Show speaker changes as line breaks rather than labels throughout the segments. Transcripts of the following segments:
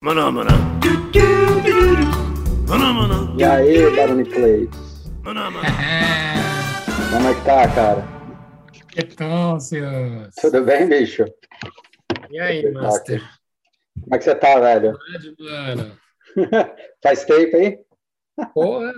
Maná, maná. Maná, maná.
E aí, Barone Clay?
Maná, maná.
Como é que tá, cara?
Então, senhores.
Tudo bem, bicho?
E aí, Master?
Como é que você tá, velho?
Verdade, mano.
Faz tempo, hein?
Porra.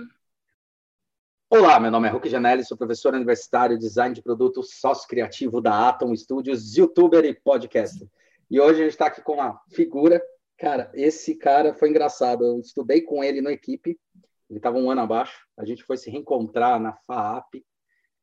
Olá, meu nome é Hulk Janelli, sou professor universitário, design de produto, sócio criativo da Atom Studios, youtuber e podcaster. E hoje a gente está aqui com uma figura. Cara, esse cara foi engraçado. Eu estudei com ele na equipe, ele estava um ano abaixo. A gente foi se reencontrar na FAAP.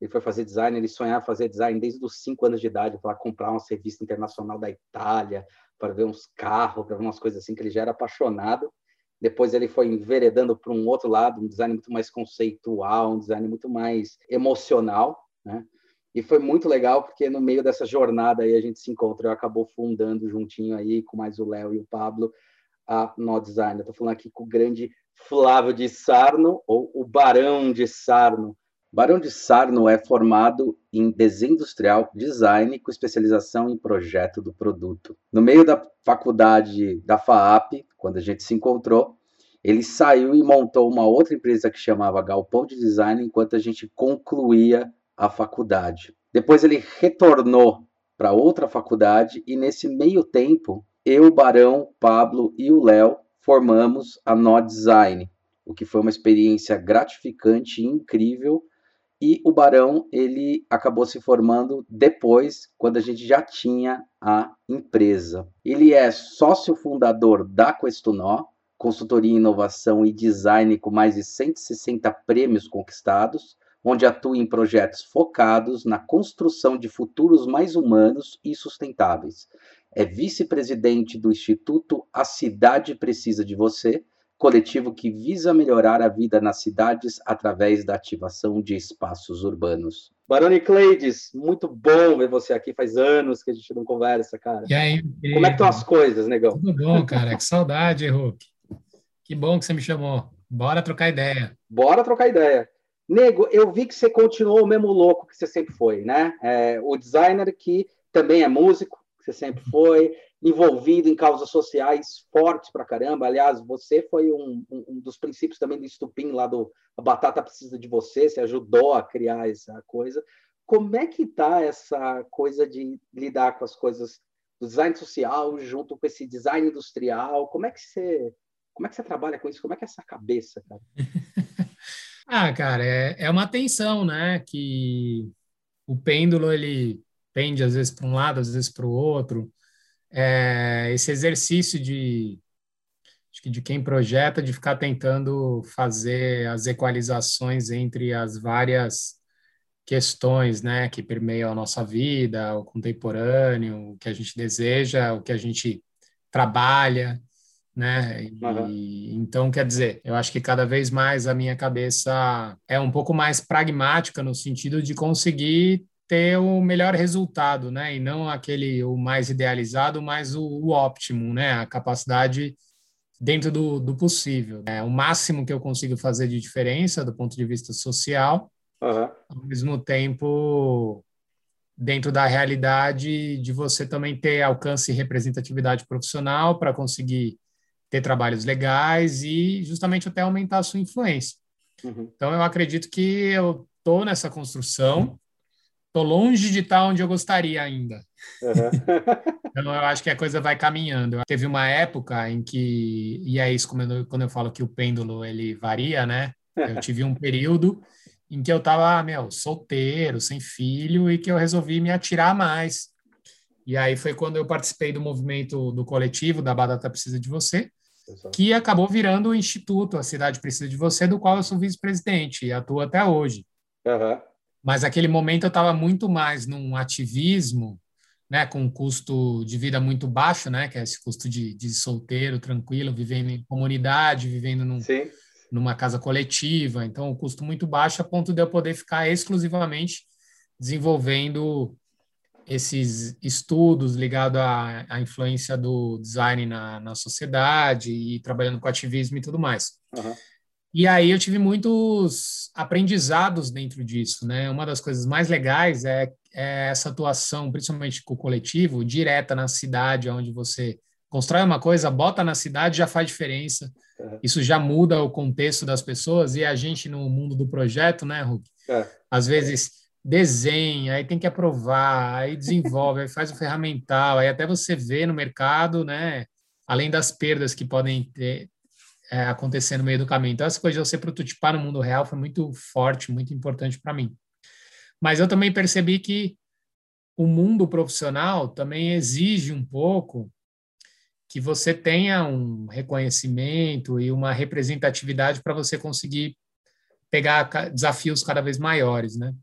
Ele foi fazer design, ele sonhava fazer design desde os cinco anos de idade, para comprar uma revista internacional da Itália, para ver uns carros, para ver umas coisas assim, que ele já era apaixonado. Depois ele foi enveredando para um outro lado, um design muito mais conceitual, um design muito mais emocional, né? E foi muito legal porque no meio dessa jornada aí a gente se encontrou, acabou fundando juntinho aí com mais o Léo e o Pablo a No Design. Eu tô falando aqui com o grande Flávio de Sarno ou o Barão de Sarno. Barão de Sarno é formado em desenho industrial, design com especialização em projeto do produto. No meio da faculdade da FAAP, quando a gente se encontrou, ele saiu e montou uma outra empresa que chamava Galpão de Design enquanto a gente concluía a faculdade. Depois ele retornou para outra faculdade e nesse meio tempo, eu, Barão, Pablo e o Léo formamos a No Design, o que foi uma experiência gratificante e incrível. E o Barão, ele acabou se formando depois, quando a gente já tinha a empresa. Ele é sócio fundador da Questunó, consultoria em inovação e design com mais de 160 prêmios conquistados, onde atua em projetos focados na construção de futuros mais humanos e sustentáveis. É vice-presidente do Instituto A Cidade Precisa de Você, coletivo que visa melhorar a vida nas cidades através da ativação de espaços urbanos. Baroni Cleides, muito bom ver você aqui. Faz anos que a gente não conversa, cara.
E aí?
Como é que estão as coisas, negão?
Tudo bom, cara. Que saudade, Hulk. Que bom que você me chamou. Bora trocar ideia.
Bora trocar ideia. Nego, eu vi que você continuou o mesmo louco que você sempre foi, né? É, o designer que também é músico, que você sempre foi, envolvido em causas sociais fortes pra caramba. Aliás, você foi um, um, dos princípios também do estupim lá do A Batata Precisa de Você, você ajudou a criar essa coisa. Como é que tá essa coisa de lidar com as coisas do design social junto com esse design industrial? Como é que você, como é que você trabalha com isso? Como é que é essa cabeça, cara?
Ah, cara, é, é uma tensão, né? Que o pêndulo ele pende às vezes para um lado, às vezes para o outro. É, esse exercício de acho que de quem projeta de ficar tentando fazer as equalizações entre as várias questões, né, que permeiam a nossa vida, o contemporâneo, o que a gente deseja, o que a gente trabalha, né? E,
Uhum.
Então, quer dizer, eu acho que cada vez mais a minha cabeça é um pouco mais pragmática no sentido de conseguir ter o melhor resultado, né? E não aquele o mais idealizado, mas o, o óptimo, né? A capacidade dentro do, do possível. É o máximo que eu consigo fazer de diferença do ponto de vista social,
Uhum.
ao mesmo tempo dentro da realidade de você também ter alcance e representatividade profissional para conseguir ter trabalhos legais e justamente até aumentar a sua influência.
Uhum.
Então eu acredito que eu tô nessa construção, tô longe de estar onde eu gostaria ainda.
Uhum.
Então eu acho que a coisa vai caminhando. Teve uma época em que e é isso quando eu, quando eu falo que o pêndulo ele varia, né? Eu tive um período em que eu estava, meu, solteiro, sem filho, e que eu resolvi me atirar mais. E aí foi quando eu participei do movimento do coletivo da Batata Precisa de Você, que acabou virando o Instituto A Cidade Precisa de Você, do qual eu sou vice-presidente e atuo até hoje.
Uhum.
Mas naquele momento eu estava muito mais num ativismo, né, com um custo de vida muito baixo, né, que é esse custo de, de solteiro, tranquilo, vivendo em comunidade, vivendo num, numa casa coletiva, então o custo muito baixo a ponto de eu poder ficar exclusivamente desenvolvendo esses estudos ligados à, à influência do design na, na sociedade e trabalhando com ativismo e tudo mais.
Uhum.
E aí eu tive muitos aprendizados dentro disso, né? Uma das coisas mais legais é, é essa atuação, principalmente com o coletivo, direta na cidade onde você constrói uma coisa, bota na cidade, já faz diferença. É. Isso já muda o contexto das pessoas e a gente no mundo do projeto, né, Hulk? É. Às vezes desenha, aí tem que aprovar, aí desenvolve, aí faz o ferramental, aí até você vê no mercado, né, além das perdas que podem ter, é, acontecer no meio do caminho. Então, essa coisa de você prototipar no mundo real foi muito forte, muito importante para mim. Mas eu também percebi que o mundo profissional também exige um pouco que você tenha um reconhecimento e uma representatividade para você conseguir pegar desafios cada vez maiores, né?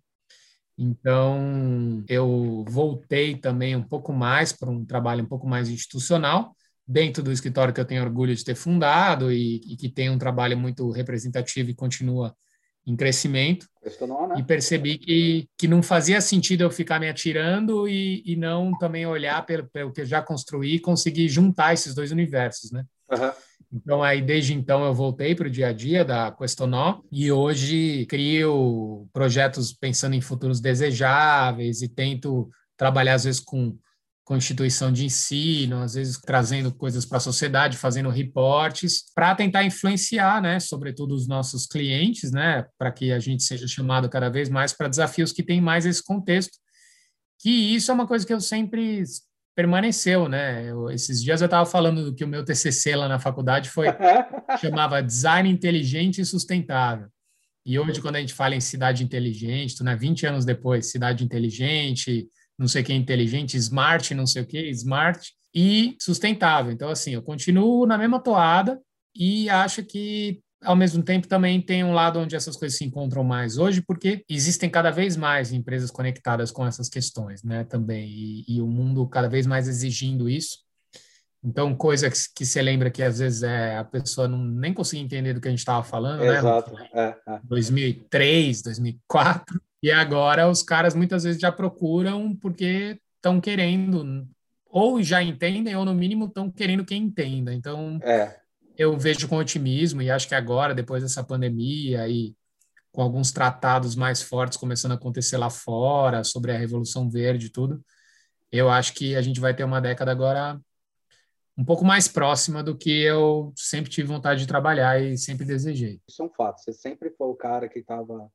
Então, eu voltei também um pouco mais para um trabalho um pouco mais institucional, dentro do escritório que eu tenho orgulho de ter fundado e, e que tem um trabalho muito representativo e continua em crescimento. Né? E percebi que, que não fazia sentido eu ficar me atirando e, e não também olhar pelo, pelo que eu já construí e conseguir juntar esses dois universos, né? Uhum. Então, aí, desde então, eu voltei para o dia a dia da Questonó e hoje crio projetos pensando em futuros desejáveis e tento trabalhar, às vezes, com instituição de ensino, às vezes trazendo coisas para a sociedade, fazendo reportes, para tentar influenciar, né, sobretudo os nossos clientes, né, para que a gente seja chamado cada vez mais para desafios que têm mais esse contexto. Que isso é uma coisa que eu sempre permaneceu, né? Eu, esses dias eu estava falando do que o meu TCC lá na faculdade foi chamava Design Inteligente e Sustentável. E hoje, quando a gente fala em cidade inteligente, né, 20 anos depois, cidade inteligente, não sei o que inteligente, smart, não sei o que, smart e sustentável. Então, assim, eu continuo na mesma toada e acho que ao mesmo tempo também tem um lado onde essas coisas se encontram mais hoje, porque existem cada vez mais empresas conectadas com essas questões, né, também, e, e o mundo cada vez mais exigindo isso. Então, coisa que, que você lembra que às vezes é, a pessoa não nem conseguia entender do que a gente estava falando,
Exato.
né?
Exato. É, é.
2003, 2004. E agora os caras muitas vezes já procuram porque estão querendo, ou já entendem, ou no mínimo estão querendo quem entenda. Então, é. Eu vejo com otimismo e acho que agora, depois dessa pandemia e com alguns tratados mais fortes começando a acontecer lá fora sobre a Revolução Verde e tudo, eu acho que a gente vai ter uma década agora um pouco mais próxima do que eu sempre tive vontade de trabalhar e sempre desejei.
Isso é um fato. Você sempre foi o cara que estava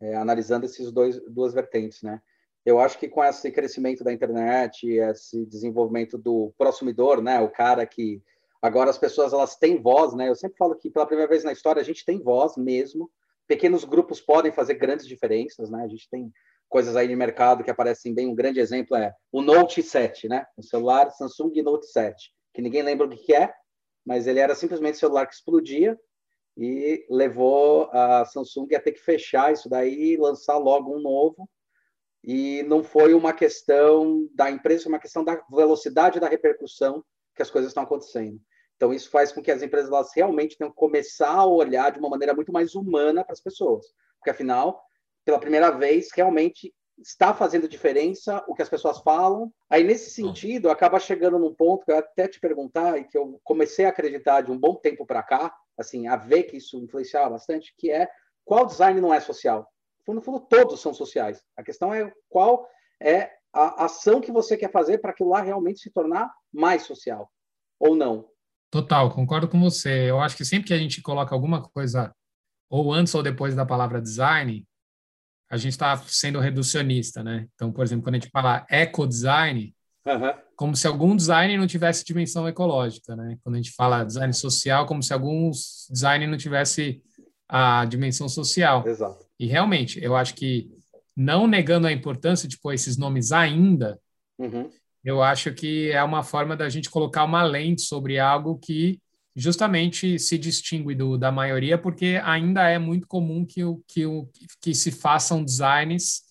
é, analisando esses dois duas vertentes, né? Eu acho que com esse crescimento da internet, esse desenvolvimento do prosumidor, né, o cara que agora as pessoas elas têm voz, né? Eu sempre falo que pela primeira vez na história a gente tem voz mesmo. Pequenos grupos podem fazer grandes diferenças, né? A gente tem coisas aí de mercado que aparecem bem. Um grande exemplo é o Note 7, né? O celular Samsung Note 7, que ninguém lembra o que é, mas ele era simplesmente celular que explodia e levou a Samsung a ter que fechar isso daí e lançar logo um novo. E não foi uma questão da empresa, foi uma questão da velocidade da repercussão que as coisas estão acontecendo. Então, isso faz com que as empresas elas realmente tenham que começar a olhar de uma maneira muito mais humana para as pessoas. Porque, afinal, pela primeira vez, realmente está fazendo diferença o que as pessoas falam. Aí, nesse sentido, acaba chegando num ponto que eu até te perguntar e que eu comecei a acreditar de um bom tempo para cá, assim, a ver que isso influenciava bastante, que é qual design não é social? No fundo, todos são sociais. A questão é qual é a ação que você quer fazer para aquilo lá realmente se tornar mais social, ou não.
Total, concordo com você. Eu acho que sempre que a gente coloca alguma coisa, ou antes ou depois da palavra design, a gente está sendo reducionista, né? Então, por exemplo, quando a gente fala eco-design, uhum. como se algum design não tivesse dimensão ecológica, né? Quando a gente fala design social, como se alguns design não tivesse a dimensão social.
Exato.
E realmente, eu acho que não negando a importância de pôr esses nomes ainda, uhum. Eu acho que é uma forma da gente colocar uma lente sobre algo que justamente se distingue do, da maioria, porque ainda é muito comum que, o, que, o, que se façam designs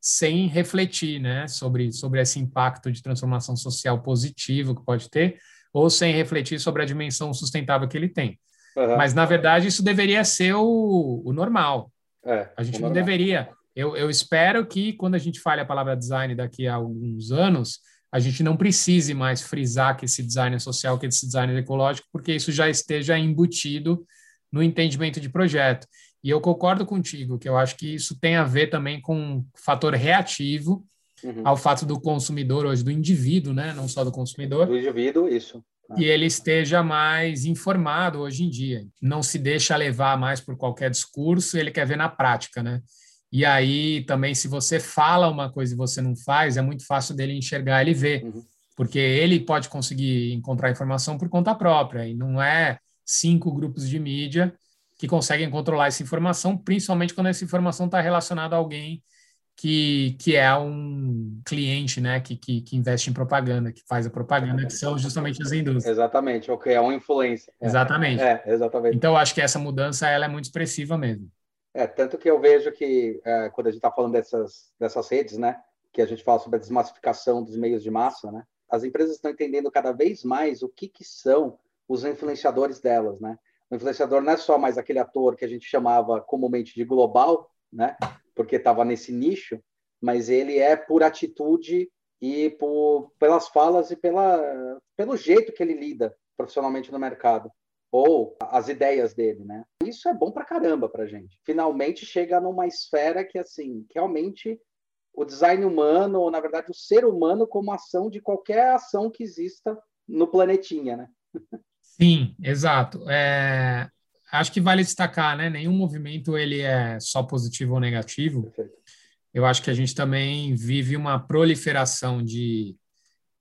sem refletir né, sobre, sobre esse impacto de transformação social positivo que pode ter, ou sem refletir sobre a dimensão sustentável que ele tem. Uhum. Mas, na verdade, isso deveria ser o, o normal. É, a gente não normal. deveria. Eu, eu espero que, quando a gente fale a palavra design daqui a alguns anos, a gente não precise mais frisar que esse design é social, que esse design é ecológico, porque isso já esteja embutido no entendimento de projeto. E eu concordo contigo, que eu acho que isso tem a ver também com um fator reativo uhum. ao fato do consumidor hoje, do indivíduo, né? não só do consumidor.
Do indivíduo, isso.
E ele esteja mais informado hoje em dia. Não se deixa levar mais por qualquer discurso, ele quer ver na prática, né? E aí também, se você fala uma coisa e você não faz, é muito fácil dele enxergar, ele ver. Uhum. Porque ele pode conseguir encontrar informação por conta própria, e não é cinco grupos de mídia que conseguem controlar essa informação, principalmente quando essa informação está relacionada a alguém que, que é um cliente, né, que, que, que, investe em propaganda, que faz a propaganda, que são justamente as indústrias.
Exatamente, que é um influência.
Exatamente.
É, exatamente.
Então, acho que essa mudança ela é muito expressiva mesmo.
É, tanto que eu vejo que, é, quando a gente está falando dessas, dessas redes, né, que a gente fala sobre a desmassificação dos meios de massa, né, as empresas estão entendendo cada vez mais o que, que são os influenciadores delas, né? O influenciador não é só mais aquele ator que a gente chamava comumente de global, né? porque estava nesse nicho, mas ele é por atitude e por, pelas falas e pela, pelo jeito que ele lida profissionalmente no mercado ou as ideias dele, né? Isso é bom para caramba para gente. Finalmente chega numa esfera que assim, realmente o design humano, ou na verdade o ser humano como ação de qualquer ação que exista no planetinha, né?
Sim, exato. É, acho que vale destacar, né? Nenhum movimento ele é só positivo ou negativo. Perfeito. Eu acho que a gente também vive uma proliferação de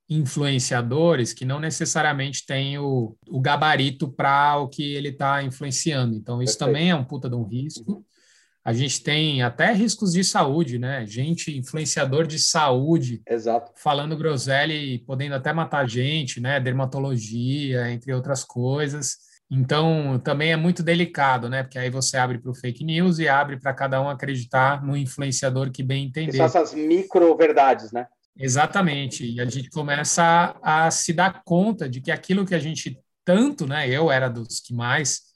influenciadores que não necessariamente têm o, o gabarito para o que ele está influenciando. Então, isso Perfeito. também é um puta de um risco. Uhum. A gente tem até riscos de saúde, né? Gente, influenciador de saúde,
Exato.
falando groselha e podendo até matar gente, né? Dermatologia, entre outras coisas. Então, também é muito delicado, né? Porque aí você abre para o fake news e abre para cada um acreditar no influenciador que bem entender.
são essas micro-verdades, né?
Exatamente. E a gente começa a, a se dar conta de que aquilo que a gente tanto, né? Eu era dos que mais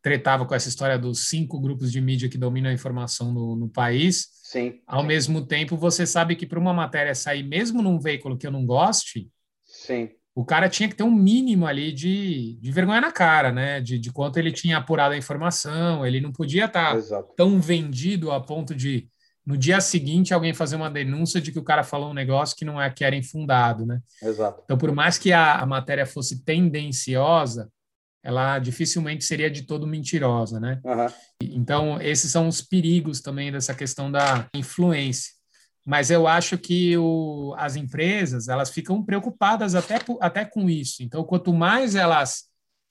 tretava com essa história dos cinco grupos de mídia que dominam a informação no, no país.
Sim.
Ao mesmo tempo, você sabe que para uma matéria sair, mesmo num veículo que eu não goste,
Sim
o cara tinha que ter um mínimo ali de, de vergonha na cara, né? De, de quanto ele tinha apurado a informação, ele não podia estar tá tão vendido a ponto de, no dia seguinte, alguém fazer uma denúncia de que o cara falou um negócio que não é que era infundado, né?
Exato.
Então, por mais que a, a matéria fosse tendenciosa, ela dificilmente seria de todo mentirosa, né?
Uhum.
Então, esses são os perigos também dessa questão da influência mas eu acho que o, as empresas elas ficam preocupadas até, até com isso. Então, quanto mais elas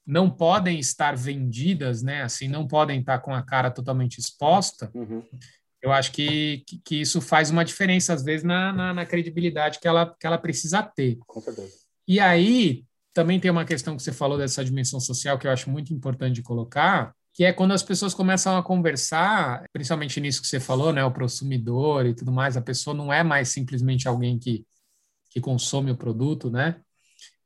não podem estar vendidas, né, assim, não podem estar com a cara totalmente exposta,
uhum.
Eu acho que, que, que, isso faz uma diferença, às vezes, na, na, na, credibilidade que ela, que ela precisa ter.
Com certeza.
E aí, também tem uma questão que você falou dessa dimensão social que eu acho muito importante de colocar, que é quando as pessoas começam a conversar, principalmente nisso que você falou, né, o consumidor e tudo mais, a pessoa não é mais simplesmente alguém que, que consome o produto, né?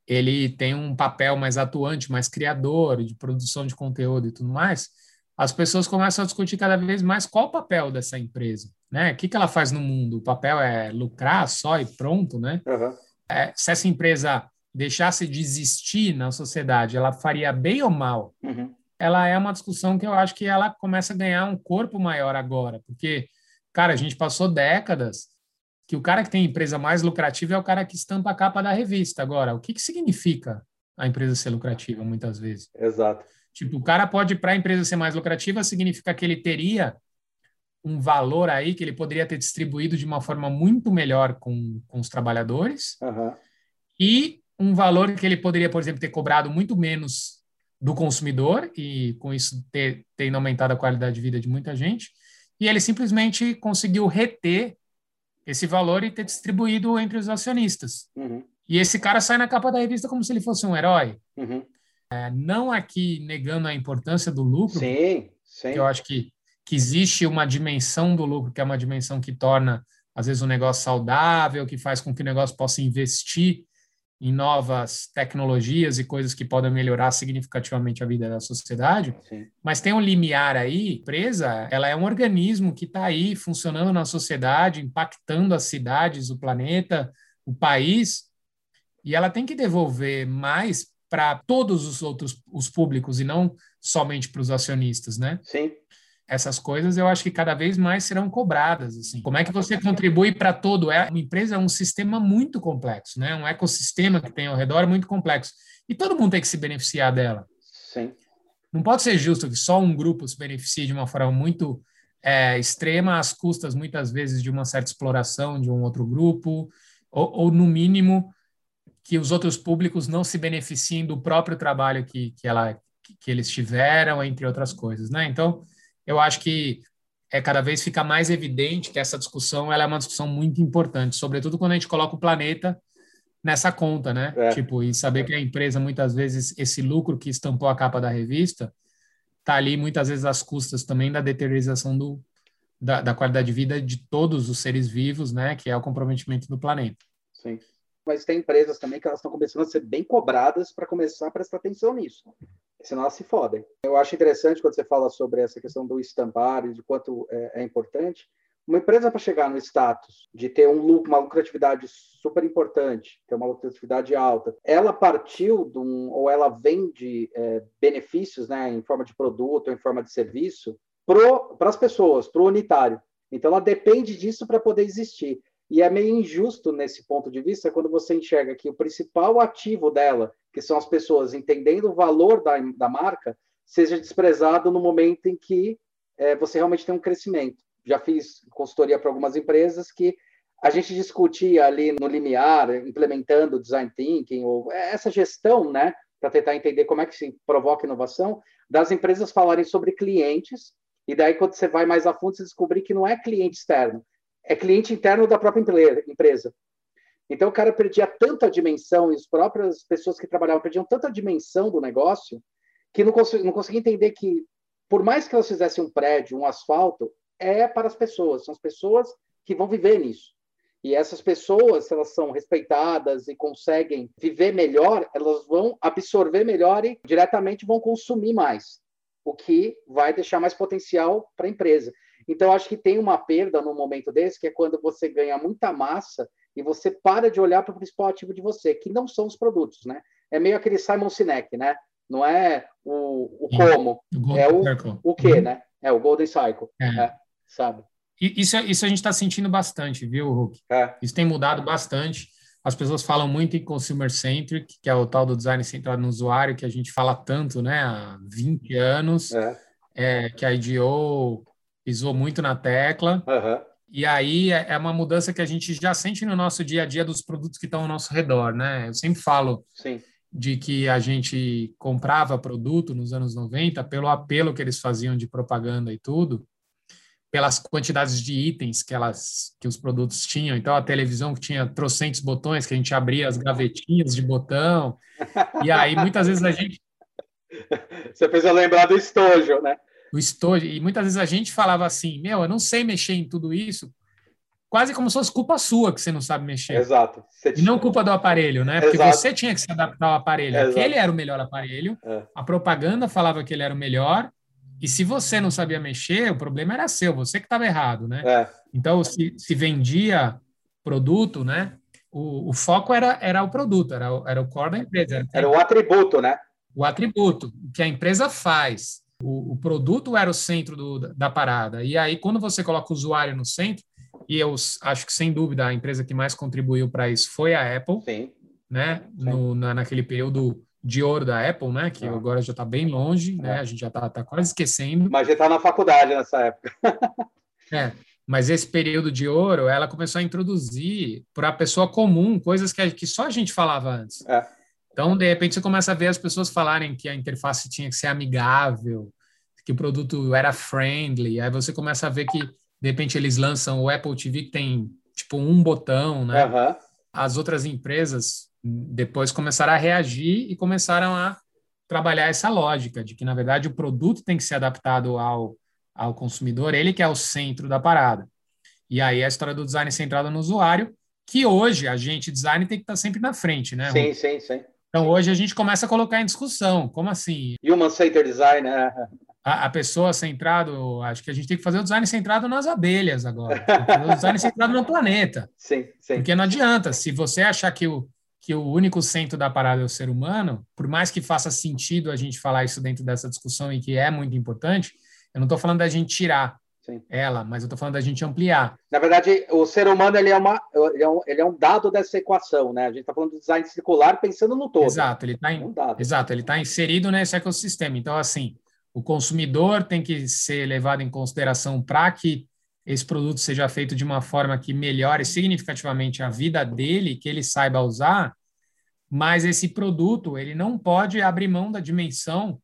Ele tem um papel mais atuante, mais criador, de produção de conteúdo e tudo mais. As pessoas começam a discutir cada vez mais qual o papel dessa empresa, né? O que, que ela faz no mundo? O papel é lucrar só e pronto, né?
Uhum.
É, se essa empresa deixasse de existir na sociedade, ela faria bem ou mal?
Uhum
ela é uma discussão que eu acho que ela começa a ganhar um corpo maior agora, porque, cara, a gente passou décadas que o cara que tem empresa mais lucrativa é o cara que estampa a capa da revista. Agora, o que, que significa a empresa ser lucrativa, muitas vezes?
Exato.
Tipo, o cara pode, para a empresa ser mais lucrativa, significa que ele teria um valor aí que ele poderia ter distribuído de uma forma muito melhor com, com os trabalhadores
uhum.
e um valor que ele poderia, por exemplo, ter cobrado muito menos do consumidor e com isso ter, ter aumentado a qualidade de vida de muita gente. E ele simplesmente conseguiu reter esse valor e ter distribuído entre os acionistas.
Uhum.
E esse cara sai na capa da revista como se ele fosse um herói.
Uhum.
É, não aqui negando a importância do lucro,
sim, sim.
que eu acho que, que existe uma dimensão do lucro, que é uma dimensão que torna, às vezes, um negócio saudável, que faz com que o negócio possa investir em novas tecnologias e coisas que podem melhorar significativamente a vida da sociedade,
Sim.
mas tem um limiar aí, empresa, ela é um organismo que está aí funcionando na sociedade, impactando as cidades, o planeta, o país, e ela tem que devolver mais para todos os outros os públicos e não somente para os acionistas, né?
Sim.
essas coisas eu acho que cada vez mais serão cobradas. Assim. Como é que você contribui para todo? É, uma empresa é um sistema muito complexo, né? um ecossistema que tem ao redor é muito complexo. E todo mundo tem que se beneficiar dela.
Sim.
Não pode ser justo que só um grupo se beneficie de uma forma muito é, extrema, às custas, muitas vezes, de uma certa exploração de um outro grupo, ou, ou no mínimo, que os outros públicos não se beneficiem do próprio trabalho que, que, ela, que eles tiveram, entre outras coisas. Né? Então, eu acho que é cada vez fica mais evidente que essa discussão ela é uma discussão muito importante, sobretudo quando a gente coloca o planeta nessa conta, né? É. Tipo, e saber que a empresa muitas vezes esse lucro que estampou a capa da revista tá ali muitas vezes às custas também da deteriorização do, da, da qualidade de vida de todos os seres vivos, né? Que é o comprometimento do planeta.
Sim. Mas tem empresas também que elas estão começando a ser bem cobradas para começar a prestar atenção nisso senão elas se fodem. Eu acho interessante quando você fala sobre essa questão do estampar e de quanto é, é importante. Uma empresa para chegar no status de ter um lucro, uma lucratividade super importante, ter uma lucratividade alta, ela partiu de um, ou ela vende é, benefícios, né, em forma de produto em forma de serviço, para as pessoas, para o unitário. Então, ela depende disso para poder existir. E é meio injusto nesse ponto de vista quando você enxerga que o principal ativo dela, que são as pessoas entendendo o valor da, da marca, seja desprezado no momento em que é, você realmente tem um crescimento. Já fiz consultoria para algumas empresas que a gente discutia ali no limiar, implementando design thinking, ou essa gestão, né, para tentar entender como é que se provoca inovação, das empresas falarem sobre clientes, e daí quando você vai mais a fundo, você descobrir que não é cliente externo, é cliente interno da própria empresa. Então o cara perdia tanta dimensão e as próprias pessoas que trabalhavam perdiam tanta dimensão do negócio que não, não conseguia entender que por mais que elas fizessem um prédio, um asfalto, é para as pessoas, são as pessoas que vão viver nisso. E essas pessoas, se elas são respeitadas e conseguem viver melhor, elas vão absorver melhor e diretamente vão consumir mais, o que vai deixar mais potencial para a empresa. Então, acho que tem uma perda no momento desse, que é quando você ganha muita massa e você para de olhar para o principal ativo de você, que não são os produtos, né? É meio aquele Simon Sinek, né? Não é o, o como, o é o, o que, uhum. né? É o Golden Cycle, é. É, sabe?
Isso, isso a gente está sentindo bastante, viu, Hulk? É. Isso tem mudado bastante. As pessoas falam muito em consumer centric, que é o tal do design centrado no usuário, que a gente fala tanto, né, há 20 anos, é. É, que a IDO pisou muito na tecla. Uhum. E aí é, é uma mudança que a gente já sente no nosso dia a dia dos produtos que estão ao nosso redor, né? Eu sempre falo Sim. de que a gente comprava produto nos anos 90 pelo apelo que eles faziam de propaganda e tudo, pelas quantidades de itens que elas que os produtos tinham. Então a televisão que tinha trocentos botões que a gente abria as gavetinhas de botão. E aí muitas vezes a gente
Você fez eu lembrar do estojo, né?
O estojo. E muitas vezes a gente falava assim: Meu, eu não sei mexer em tudo isso. Quase como se fosse culpa sua que você não sabe mexer.
Exato.
E não culpa do aparelho, né? Porque Exato. você tinha que se adaptar ao aparelho. Exato. Aquele era o melhor aparelho, é. a propaganda falava que ele era o melhor, e se você não sabia mexer, o problema era seu, você que estava errado, né? É. Então, se, se vendia produto, né? O, o, foco era, era o produto, era, era o core da empresa.
Era, era o atributo, né?
O atributo, o que a empresa faz. O, o produto era o centro do, da parada. E aí, quando você coloca o usuário no centro, e eu acho que, sem dúvida, a empresa que mais contribuiu para isso foi a Apple, Sim. né? Sim. No, na, naquele período de ouro da Apple, né? Que ah. agora já está bem longe, né? É. A gente já está tá quase esquecendo.
Mas já está na faculdade nessa época.
é. Mas esse período de ouro, ela começou a introduzir para a pessoa comum coisas que, que só a gente falava antes. É. Então, de repente, você começa a ver as pessoas falarem que a interface tinha que ser amigável, que o produto era friendly. Aí você começa a ver que, de repente, eles lançam o Apple TV que tem, tipo, um botão, né? Uhum. As outras empresas depois começaram a reagir e começaram a trabalhar essa lógica de que, na verdade, o produto tem que ser adaptado ao, ao consumidor, ele que é o centro da parada. E aí a história do design centrado no usuário, que hoje a gente, design, tem que estar sempre na frente, né?
Sim, sim, sim.
Então, hoje a gente começa a colocar em discussão, como assim?
Human Centered Design, né?
A, a, pessoa centrado, acho que a gente tem que fazer o design centrado nas abelhas agora. o design centrado no planeta.
Sim, sim.
Porque não adianta, se você achar que o, que o único centro da parada é o ser humano, por mais que faça sentido a gente falar isso dentro dessa discussão e que é muito importante, Eu não estou falando da gente tirar Sim. ela, mas eu estou falando da gente ampliar.
Na verdade, o ser humano ele é, uma, ele é, um, ele é um dado dessa equação, né? A gente está falando do design circular pensando no todo.
Exato, ele está um exato, ele está inserido nesse ecossistema. Então, assim, o consumidor tem que ser levado em consideração para que esse produto seja feito de uma forma que melhore significativamente a vida dele, que ele saiba usar, mas esse produto ele não pode abrir mão da dimensão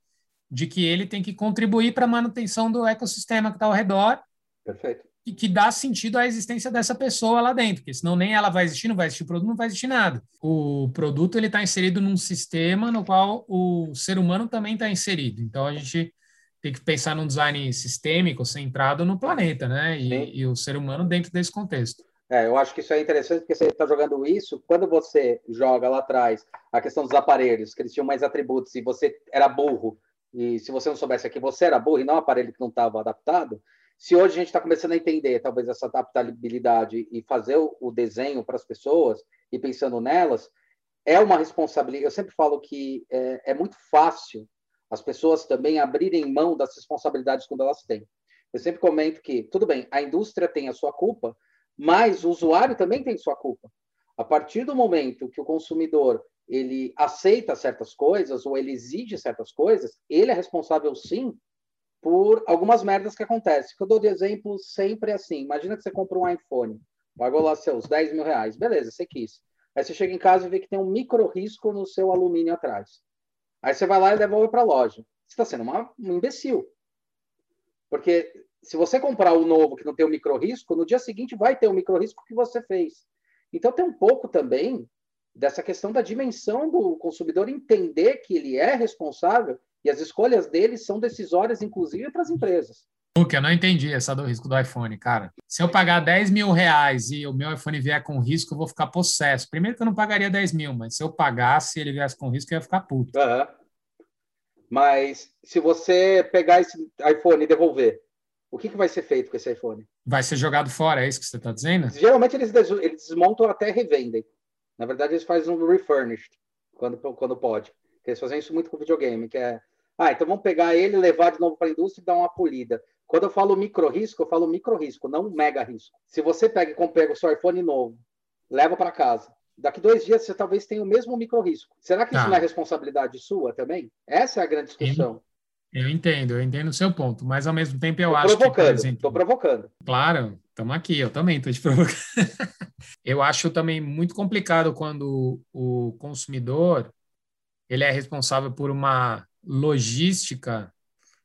de que ele tem que contribuir para a manutenção do ecossistema que está ao redor.
Perfeito.
E que dá sentido à existência dessa pessoa lá dentro, porque senão nem ela vai existir, não vai existir o produto, não vai existir nada. O produto ele está inserido num sistema no qual o ser humano também está inserido. Então a gente tem que pensar num design sistêmico centrado no planeta, né? E, e o ser humano dentro desse contexto.
É, eu acho que isso é interessante porque você está jogando isso. Quando você joga lá atrás a questão dos aparelhos, que eles tinham mais atributos, e você era burro e se você não soubesse que você era burro e não um aparelho que não estava adaptado, se hoje a gente está começando a entender talvez essa adaptabilidade e fazer o, desenho para as pessoas e pensando nelas, é uma responsabilidade. Eu sempre falo que é, é, muito fácil as pessoas também abrirem mão das responsabilidades quando elas têm. Eu sempre comento que, tudo bem, a indústria tem a sua culpa, mas o usuário também tem sua culpa. A partir do momento que o consumidor ele aceita certas coisas ou ele exige certas coisas, ele é responsável sim por algumas merdas que acontecem. Eu dou de exemplo sempre assim. Imagina que você compra um iPhone, pagou lá seus 10 mil reais, beleza, você quis. Aí você chega em casa e vê que tem um micro risco no seu alumínio atrás. Aí você vai lá e devolve para a loja. Você está sendo uma, um imbecil. Porque se você comprar o novo que não tem o micro risco, no dia seguinte vai ter o micro risco que você fez. Então tem um pouco também dessa questão da dimensão do consumidor entender que ele é responsável e as escolhas dele são decisórias, inclusive, para as empresas.
Luke, eu não entendi essa do risco do iPhone, cara. Se eu pagar 10 mil reais e o meu iPhone vier com risco, eu vou ficar possesso. Primeiro que eu não pagaria 10 mil, mas se eu pagasse e ele viesse com risco, eu ia ficar puto.
Uhum. Mas se você pegar esse iPhone e devolver, o que, que vai ser feito com esse iPhone?
Vai ser jogado fora, é isso que você está dizendo?
Geralmente eles, eles desmontam até revendem. Na verdade, eles fazem um refurnished quando, quando pode. Eles fazem isso muito com videogame, que é, ah, então vamos pegar ele, levar de novo para a indústria e dar uma polida. Quando eu falo micro risco, eu falo micro risco, não mega risco. Se você pega e pega o seu iPhone novo, leva para casa, daqui dois dias você talvez tenha o mesmo micro risco. Será que isso ah. não é responsabilidade sua também? Essa é a grande discussão.
Eu entendo, eu entendo o seu ponto, mas ao mesmo tempo eu
tô
acho
que, por exemplo... Estou provocando.
Claro, estamos aqui, eu também estou te provocando. eu acho também muito complicado quando o consumidor ele é responsável por uma logística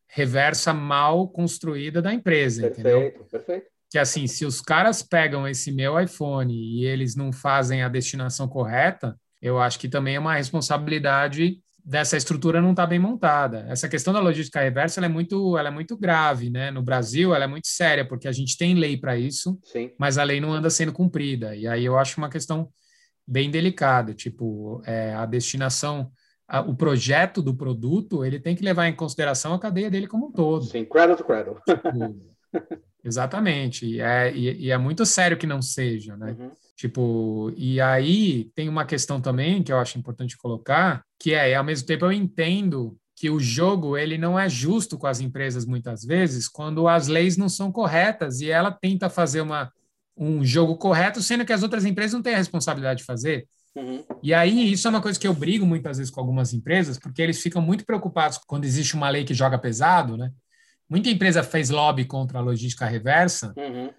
reversa mal construída da empresa,
perfeito,
entendeu?
Perfeito,
Que assim, se os caras pegam esse meu iPhone e eles não fazem a destinação correta, eu acho que também é uma responsabilidade dessa estrutura não está bem montada. Essa questão da logística reversa é muito, ela é muito grave, né? No Brasil, ela é muito séria porque a gente tem lei para isso,
Sim.
mas a lei não anda sendo cumprida. E aí eu acho uma questão bem delicada, tipo é, a destinação, a, o projeto do produto, ele tem que levar em consideração a cadeia dele como um todo.
Sim, cradle to cradle.
Tipo, exatamente. E é, e, e, é muito sério que não seja, né? Uhum. Tipo, e aí tem uma questão também que eu acho importante colocar, que é, ao mesmo tempo eu entendo que o jogo ele não é justo com as empresas muitas vezes quando as leis não são corretas e ela tenta fazer uma, um jogo correto, sendo que as outras empresas não têm a responsabilidade de fazer. Uhum. E aí, isso é uma coisa que eu brigo muitas vezes com algumas empresas, porque eles ficam muito preocupados quando existe uma lei que joga pesado, né? Muita empresa fez lobby contra a logística reversa, uhum.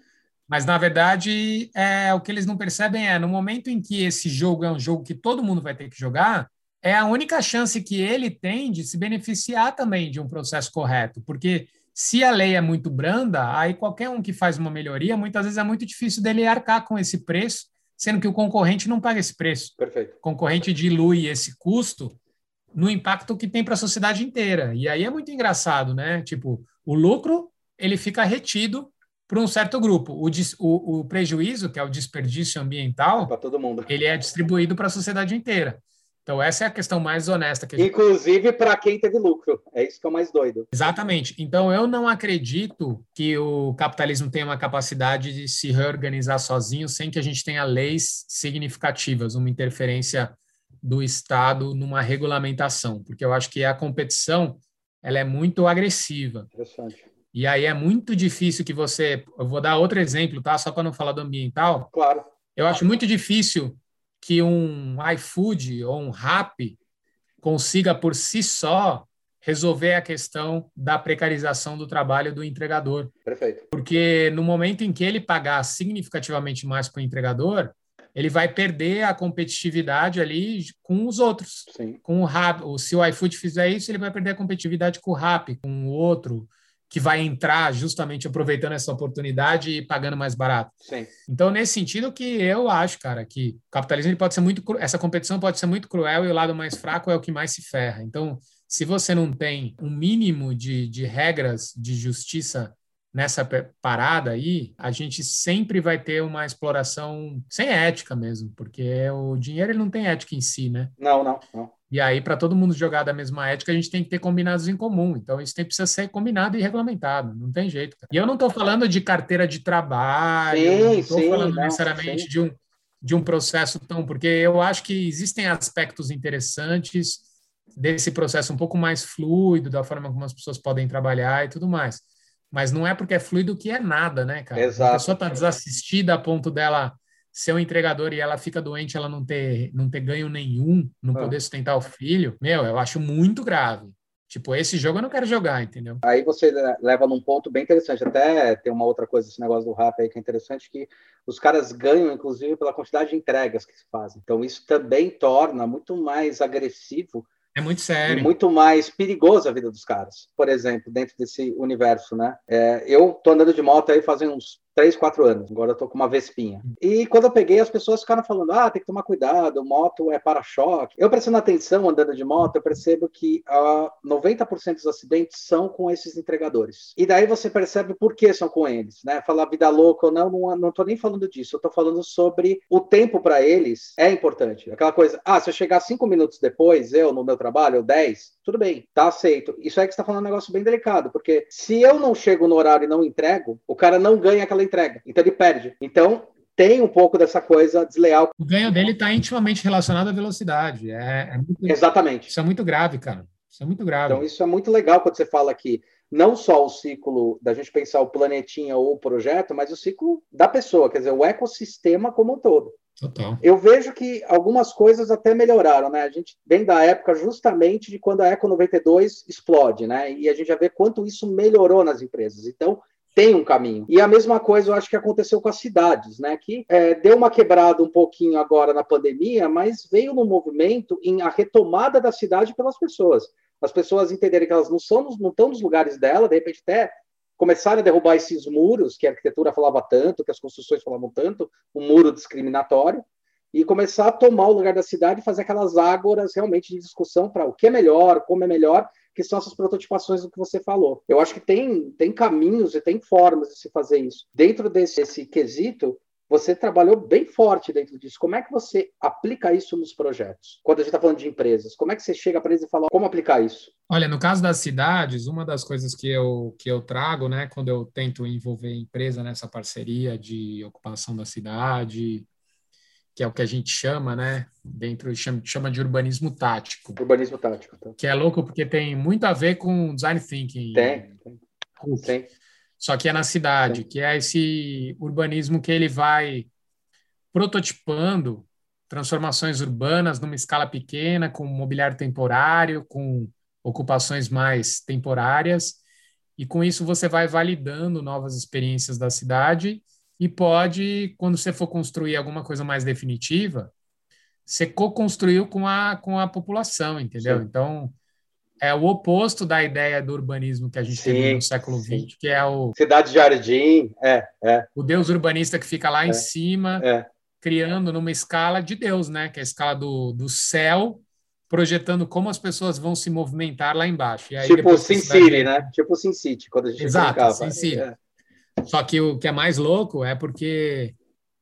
Mas, na verdade, é, o que eles não percebem é, no momento em que esse jogo é um jogo que todo mundo vai ter que jogar, é a única chance que ele tem de se beneficiar também de um processo correto. Porque se a lei é muito branda, aí qualquer um que faz uma melhoria, muitas vezes é muito difícil dele arcar com esse preço, sendo que o concorrente não paga esse preço.
Perfeito.
O concorrente dilui esse custo no impacto que tem para a sociedade inteira. E aí é muito engraçado, né? Tipo, o lucro ele fica retido para um certo grupo. O, o, o, prejuízo, que é o desperdício ambiental,
para todo mundo.
ele é distribuído para a sociedade inteira. Então, essa é a questão mais honesta. Que
gente... Inclusive para quem teve lucro. É isso que é o mais doido.
Exatamente. Então, eu não acredito que o capitalismo tenha uma capacidade de se reorganizar sozinho sem que a gente tenha leis significativas, uma interferência do Estado numa regulamentação, porque eu acho que a competição ela é muito agressiva.
Interessante.
E aí é muito difícil que você. Eu vou dar outro exemplo, tá? Só para não falar do ambiental.
Claro.
Eu acho muito difícil que um iFood ou um Rappi consiga por si só resolver a questão da precarização do trabalho do entregador.
Perfeito.
Porque no momento em que ele pagar significativamente mais para o entregador, ele vai perder a competitividade ali com os outros.
Sim.
Com o Rap, se o iFood fizer isso, ele vai perder a competitividade com o Rap, com o outro que vai entrar justamente aproveitando essa oportunidade e pagando mais barato.
Sim.
Então, nesse sentido que eu acho, cara, que o capitalismo pode ser muito essa competição pode ser muito cruel e o lado mais fraco é o que mais se ferra. Então, se você não tem um mínimo de, de regras de justiça nessa parada aí, a gente sempre vai ter uma exploração sem ética mesmo, porque o dinheiro ele não tem ética em si, né?
Não, não, não.
E aí, para todo mundo jogar da mesma ética, a gente tem que ter combinados em comum. Então, isso tem, precisa ser combinado e regulamentado. Não tem jeito. Cara. E eu não estou falando de carteira de trabalho, sim, não estou falando não, necessariamente de um, de um processo tão. Porque eu acho que existem aspectos interessantes desse processo um pouco mais fluido, da forma como as pessoas podem trabalhar e tudo mais. Mas não é porque é fluido que é nada, né, cara?
Exato.
A pessoa está desassistida a ponto dela ser um entregador e ela fica doente, ela não ter, não ter ganho nenhum, não ah. poder sustentar o filho, meu, eu acho muito grave. Tipo, esse jogo eu não quero jogar, entendeu?
Aí você leva num ponto bem interessante. Até tem uma outra coisa, esse negócio do rap aí que é interessante, que os caras ganham, inclusive, pela quantidade de entregas que se fazem. Então, isso também torna muito mais agressivo
é muito sério.
Muito mais perigoso a vida dos caras. Por exemplo, dentro desse universo, né? É, eu tô andando de moto aí fazem uns três, quatro anos. Agora eu tô com uma Vespinha. E quando eu peguei, as pessoas ficaram falando: ah, tem que tomar cuidado, moto é para-choque. Eu prestando atenção andando de moto, eu percebo que uh, 90% dos acidentes são com esses entregadores. E daí você percebe por que são com eles, né? Falar vida louca ou não, não, não tô nem falando disso. Eu tô falando sobre o tempo para eles é importante. Aquela coisa, ah, se eu chegar cinco minutos depois, eu no meu trabalho, ou dez, tudo bem, tá aceito. Isso é que está falando um negócio bem delicado, porque se eu não chego no horário e não entrego, o cara não ganha aquela entrega, então ele perde. Então, tem um pouco dessa coisa desleal.
O ganho dele está intimamente relacionado à velocidade. É, é muito,
Exatamente.
Isso é muito grave, cara. Isso é muito grave.
Então, isso é muito legal quando você fala que não só o ciclo da gente pensar o planetinha ou o projeto, mas o ciclo da pessoa, quer dizer, o ecossistema como um todo.
Total.
Eu vejo que algumas coisas até melhoraram, né? A gente vem da época justamente de quando a Eco 92 explode, né? E a gente já vê quanto isso melhorou nas empresas. Então, tem um caminho. E a mesma coisa eu acho que aconteceu com as cidades, né? Que é, deu uma quebrada um pouquinho agora na pandemia, mas veio no movimento em a retomada da cidade pelas pessoas. As pessoas entenderem que elas não, são, não estão nos lugares dela, de repente até começarem a derrubar esses muros que a arquitetura falava tanto, que as construções falavam tanto, o um muro discriminatório, e começar a tomar o lugar da cidade e fazer aquelas ágoras realmente de discussão para o que é melhor, como é melhor, que são essas prototipações do que você falou. Eu acho que tem, tem caminhos e tem formas de se fazer isso. Dentro desse, desse quesito, você trabalhou bem forte dentro disso. Como é que você aplica isso nos projetos? Quando a gente está falando de empresas, como é que você chega para eles e fala como aplicar isso?
Olha, no caso das cidades, uma das coisas que eu, que eu trago, né, quando eu tento envolver a empresa nessa parceria de ocupação da cidade, que é o que a gente chama, né, dentro chama, chama de urbanismo tático.
Urbanismo tático. Tá.
Que é louco porque tem muito a ver com design thinking.
Tem, tem. tem
só que é na cidade, que é esse urbanismo que ele vai prototipando transformações urbanas numa escala pequena, com mobiliário temporário, com ocupações mais temporárias, e com isso você vai validando novas experiências da cidade e pode, quando você for construir alguma coisa mais definitiva, você co-construiu com a, com a população, entendeu? Sim. Então, é o oposto da ideia do urbanismo que a gente sim, teve no século XX, que é o
cidade jardim, é, é.
O Deus urbanista que fica lá é, em cima, é. criando numa escala de Deus, né? Que é a escala do, do céu, projetando como as pessoas vão se movimentar lá embaixo. Aí,
tipo Sin City, né? Tipo Sin City, quando a gente
Exato, Sin City. É. Só que o que é mais louco é porque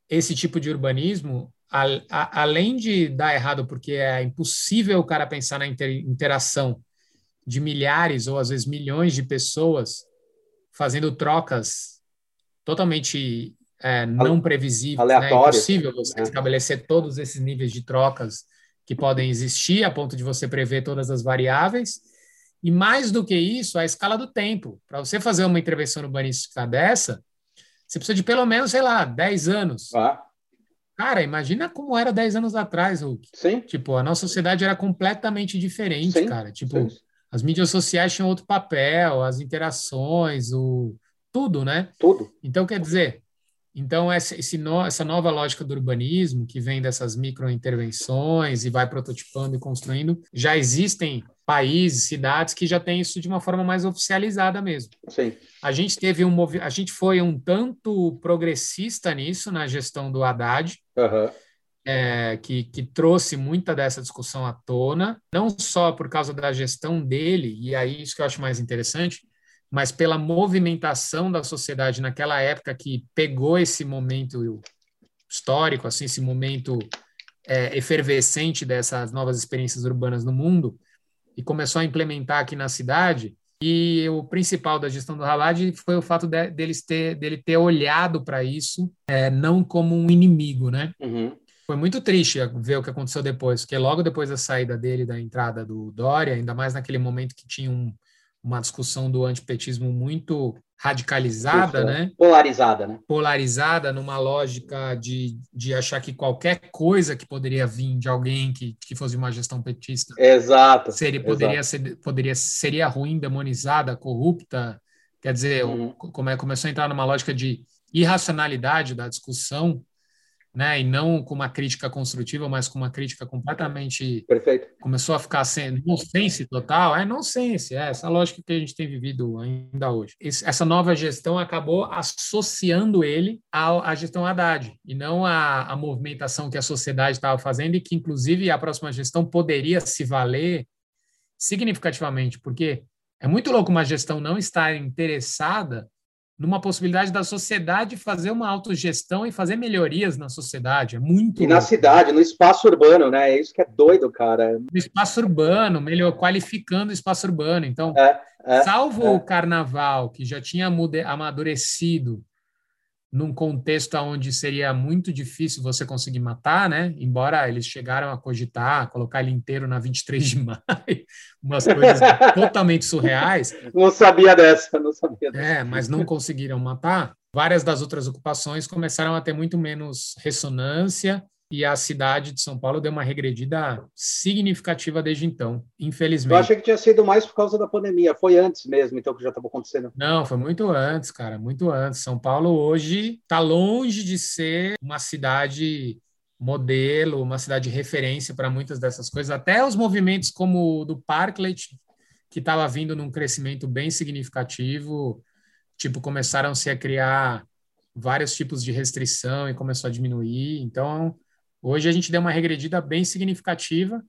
esse tipo de urbanismo, a, a, além de dar errado porque é impossível o cara pensar na inter, interação de milhares ou às vezes milhões de pessoas fazendo trocas totalmente é, não previsíveis. Né? É impossível você é. estabelecer todos esses níveis de trocas que podem existir a ponto de você prever todas as variáveis. E mais do que isso, a escala do tempo. Para você fazer uma intervenção urbanística dessa, você precisa de pelo menos, sei lá, 10 anos. Ah. Cara, imagina como era 10 anos atrás, Hulk.
Sim.
Tipo, a nossa sociedade era completamente diferente, Sim. cara. Tipo, Sim. As mídias sociais tinham outro papel, as interações, o tudo, né?
Tudo.
Então, quer dizer, então essa, no, essa nova lógica do urbanismo, que vem dessas microintervenções e vai prototipando e construindo, já existem países, cidades que já têm isso de uma forma mais oficializada mesmo.
Sim.
A gente teve um a gente foi um tanto progressista nisso na gestão do Haddad.
Uhum.
É, que, que, trouxe muita dessa discussão à tona, não só por causa da gestão dele, e aí isso que eu acho mais interessante, mas pela movimentação da sociedade naquela época que pegou esse momento histórico, assim, esse momento é, efervescente dessas novas experiências urbanas no mundo e começou a implementar aqui na cidade. E o principal da gestão do Haddad foi o fato de, deles ter, dele ter olhado para isso é, não como um inimigo, né?
Uhum.
Foi muito triste ver o que aconteceu depois, porque logo depois da saída dele, da entrada do Dória, ainda mais naquele momento que tinha um, uma discussão do antipetismo muito radicalizada, né?
Polarizada, né?
Polarizada numa lógica de, de achar que qualquer coisa que poderia vir de alguém que, que fosse uma gestão petista
exato,
seria poderia exato. ser poderia seria ruim, demonizada, corrupta. Quer dizer, uhum. come, começou a entrar numa lógica de irracionalidade da discussão né? E não com uma crítica construtiva, mas com uma crítica completamente.
Perfeito.
Começou a ficar sem nonsense total. É nonsense, é essa lógica que a gente tem vivido ainda hoje. essa nova gestão acabou associando ele à, à gestão Haddad e não à, à movimentação que a sociedade estava fazendo e que, inclusive, a próxima gestão poderia se valer significativamente, porque é muito louco uma gestão não estar interessada numa possibilidade da sociedade fazer uma autogestão e fazer melhorias na sociedade. É muito.
E louco. na cidade, no espaço urbano, né? É isso que é doido, cara.
No espaço urbano, melhor qualificando o espaço urbano. Então, é, é, salvo é. o carnaval, que já tinha amadurecido num contexto onde seria muito difícil você conseguir matar, né? Embora eles chegaram a cogitar, colocar ele inteiro na 23 de maio, umas coisas totalmente surreais.
Não sabia dessa, não sabia dessa.
É, mas não conseguiram matar. Várias das outras ocupações começaram a ter muito menos ressonância e a cidade de São Paulo deu uma regredida significativa desde então, infelizmente. Eu
achei que tinha sido mais por causa da pandemia. Foi antes mesmo, então, que já estava acontecendo.
Não, foi muito antes, cara, muito antes. São Paulo hoje está longe de ser uma cidade modelo, uma cidade de referência para muitas dessas coisas. Até os movimentos como o do Parklet, que estava vindo num crescimento bem significativo, tipo, começaram-se a criar vários tipos de restrição e começou a diminuir. Então, Hoje a gente deu uma regredida bem significativa.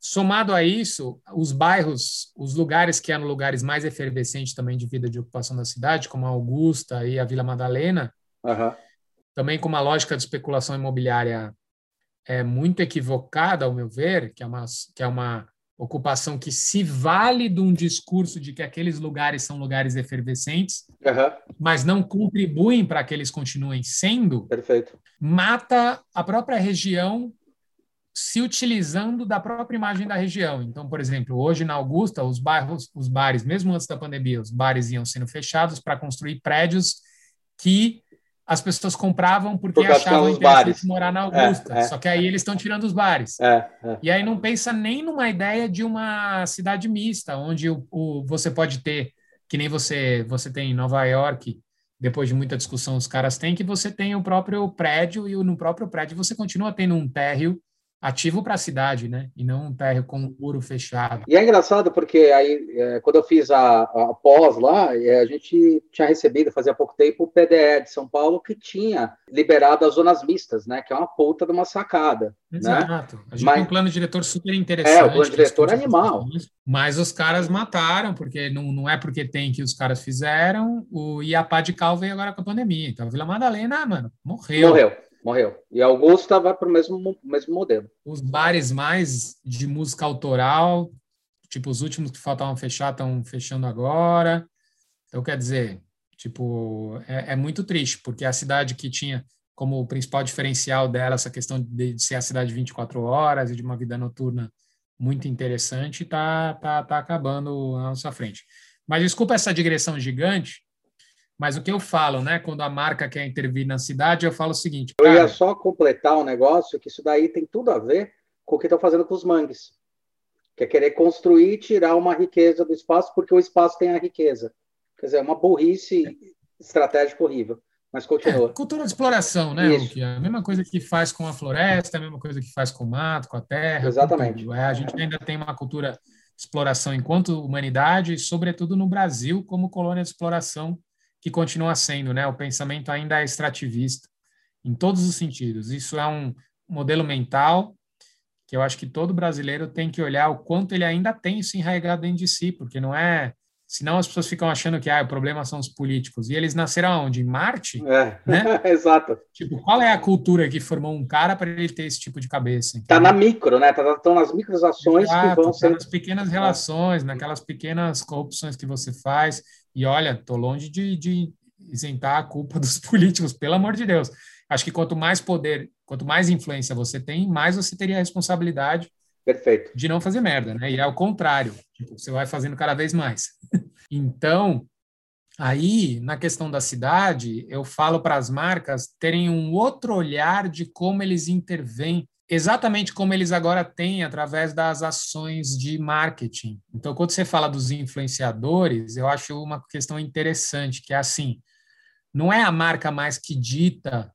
Somado a isso, os bairros, os lugares que eram lugares mais efervescentes também de vida de ocupação da cidade, como a Augusta e a Vila Madalena,
uhum.
também com uma lógica de especulação imobiliária é muito equivocada, ao meu ver, que é uma, que é uma ocupação que se vale de um discurso de que aqueles lugares são lugares efervescentes,
uhum.
mas não contribuem para que eles continuem sendo,
Perfeito.
mata a própria região se utilizando da própria imagem da região. Então, por exemplo, hoje na Augusta, os bairros, os bares, mesmo antes da pandemia, os bares iam sendo fechados para construir prédios que as pessoas compravam porque Por achavam interessante morar na Augusta. É, é. Só que aí eles estão tirando os bares.
É, é,
e aí não pensa nem numa ideia de uma cidade mista, onde o, o, você pode ter, que nem você, você tem em Nova York, depois de muita discussão os caras têm, que você tem o próprio prédio e no próprio prédio você continua tendo um térreo ativo para a cidade, né? E não um térreo com um muro fechado.
E é engraçado porque aí, é, quando eu fiz a, a pós lá, é, a gente tinha recebido, fazia pouco tempo, o PDE de São Paulo que tinha liberado as zonas mistas, né? Que é uma puta de uma sacada.
Né? Exato. Né? A gente Mas, tem um plano diretor super interessante. É,
o plano diretor é animal.
Mas os caras mataram, porque não, não é porque tem que os caras fizeram, o Iapá de Cal veio agora com a pandemia. Então, a Vila Madalena, mano, morreu.
Morreu morreu. E Augusta vai para o mesmo, mesmo modelo.
Os bares mais de música autoral, tipo, os últimos que faltavam fechar estão fechando agora. Então, quer dizer, tipo, é, é, muito triste, porque a cidade que tinha como principal diferencial dela essa questão de, de ser a cidade 24 horas e de uma vida noturna muito interessante está tá, tá acabando na nossa frente. Mas desculpa essa digressão gigante, mas o que eu falo, né, quando a marca quer intervir na cidade, eu falo o seguinte.
Cara, eu ia só completar um negócio que isso daí tem tudo a ver com o que estão fazendo com os mangues. Que é querer construir e tirar uma riqueza do espaço, porque o espaço tem a riqueza. Quer dizer, é uma burrice estratégica horrível. Mas continua.
É, cultura de exploração, né, Luque? A mesma coisa que faz com a floresta, a mesma coisa que faz com o mato, com a terra.
Exatamente.
É, a gente ainda tem uma cultura de exploração enquanto humanidade, sobretudo no Brasil, como colônia de exploração, que continua sendo, né? O pensamento ainda é extrativista, em todos os sentidos. Isso é um modelo mental que eu acho que todo brasileiro tem que olhar o quanto ele ainda tem isso enraizado dentro de si, porque não é Senão as pessoas ficam achando que ah, o problema são os políticos. E eles nasceram onde? Em Marte?
É, né? exato.
Tipo, qual é a cultura que formou um cara para ele ter esse tipo de cabeça?
Está na micro, né? Está tá nas microações que vão tá
ser. nas pequenas relações, naquelas pequenas corrupções que você faz. E olha, tô longe de, de isentar a culpa dos políticos, pelo amor de Deus. Acho que quanto mais poder, quanto mais influência você tem, mais você teria a responsabilidade
Perfeito.
de não fazer merda, né? E é o contrário, tipo, você vai fazendo cada vez mais. então, aí, na questão da cidade, eu falo para as marcas terem um outro olhar de como eles intervêm, exatamente como eles agora têm através das ações de marketing. Então, quando você fala dos influenciadores, eu acho uma questão interessante, que é assim, não é a marca mais que dita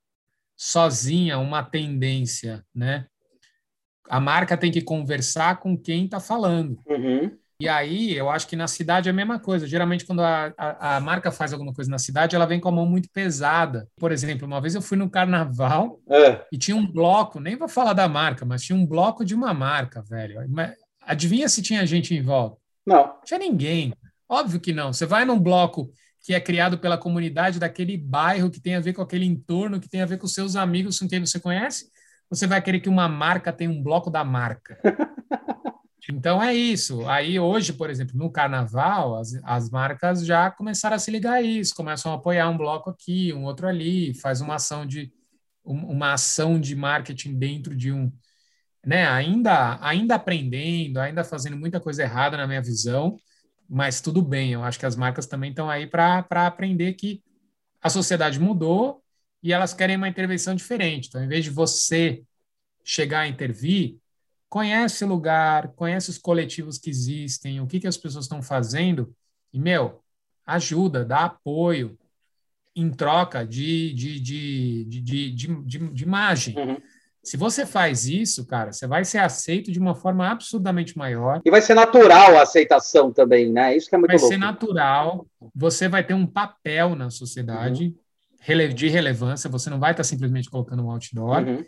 sozinha uma tendência, né? a marca tem que conversar com quem está falando.
Uhum.
E aí, eu acho que na cidade é a mesma coisa. Geralmente, quando a, a, a, marca faz alguma coisa na cidade, ela vem com a mão muito pesada. Por exemplo, uma vez eu fui no carnaval
é.
e tinha um bloco, nem vou falar da marca, mas tinha um bloco de uma marca, velho. Adivinha se tinha gente em volta?
Não. Não
tinha ninguém. Óbvio que não. Você vai num bloco que é criado pela comunidade daquele bairro, que tem a ver com aquele entorno, que tem a ver com seus amigos com quem você conhece você vai querer que uma marca tenha um bloco da marca. Então é isso. Aí hoje, por exemplo, no carnaval, as, as marcas já começaram a se ligar a isso, começam a apoiar um bloco aqui, um outro ali, faz uma ação de uma ação de marketing dentro de um, né? Ainda ainda aprendendo, ainda fazendo muita coisa errada na minha visão, mas tudo bem. Eu acho que as marcas também estão aí para aprender que a sociedade mudou e elas querem uma intervenção diferente. Então, em vez de você chegar a intervir, conhece o lugar, conhece os coletivos que existem, o que, que as pessoas estão fazendo, e, meu, ajuda, dá apoio em troca de, de, de, de, de, de, de, de imagem.
Uhum.
Se você faz isso, cara, você vai ser aceito de uma forma absurdamente maior.
E vai ser natural a aceitação também, né? Isso que é muito
vai
louco.
Vai ser natural. Você vai ter um papel na sociedade. Uhum de relevância, você não vai estar simplesmente colocando um outdoor.
Uhum.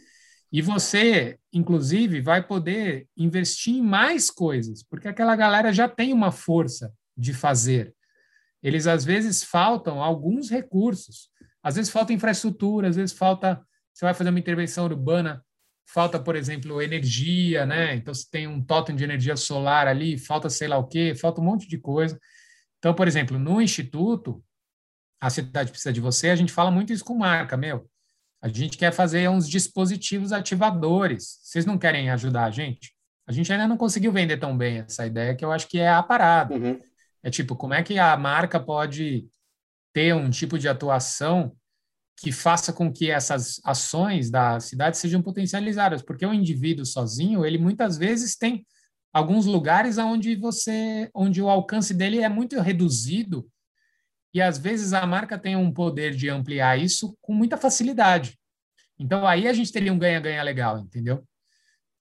E você, inclusive, vai poder investir em mais coisas, porque aquela galera já tem uma força de fazer. Eles, às vezes, faltam alguns recursos. Às vezes falta infraestrutura, às vezes falta. Você vai fazer uma intervenção urbana, falta, por exemplo, energia, né? Então, se tem um totem de energia solar ali, falta sei lá o quê, falta um monte de coisa. Então, por exemplo, no Instituto, a cidade precisa de você, a gente fala muito isso com marca, meu. A gente quer fazer uns dispositivos ativadores. Vocês não querem ajudar a gente? A gente ainda não conseguiu vender tão bem essa ideia, que eu acho que é a parada.
Uhum.
É tipo, como é que a marca pode ter um tipo de atuação que faça com que essas ações da cidade sejam potencializadas? Porque o indivíduo sozinho, ele muitas vezes tem alguns lugares onde você, onde o alcance dele é muito reduzido e às vezes a marca tem um poder de ampliar isso com muita facilidade. Então aí a gente teria um ganha-ganha legal, entendeu?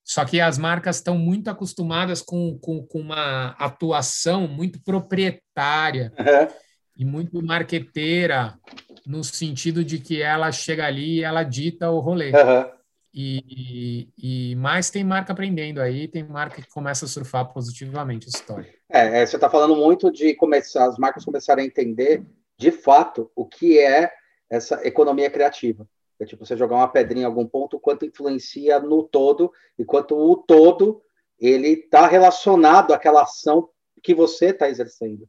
Só que as marcas estão muito acostumadas com, com, com uma atuação muito proprietária
uhum.
e muito marqueteira, no sentido de que ela chega ali e ela dita o rolê.
Uhum.
E, e, mais tem marca aprendendo aí, tem marca que começa a surfar positivamente a história.
É, é você está falando muito de começar, as marcas começarem a entender de fato o que é essa economia criativa. É tipo você jogar uma pedrinha em algum ponto, quanto influencia no todo e quanto o todo ele está relacionado àquela ação que você está exercendo.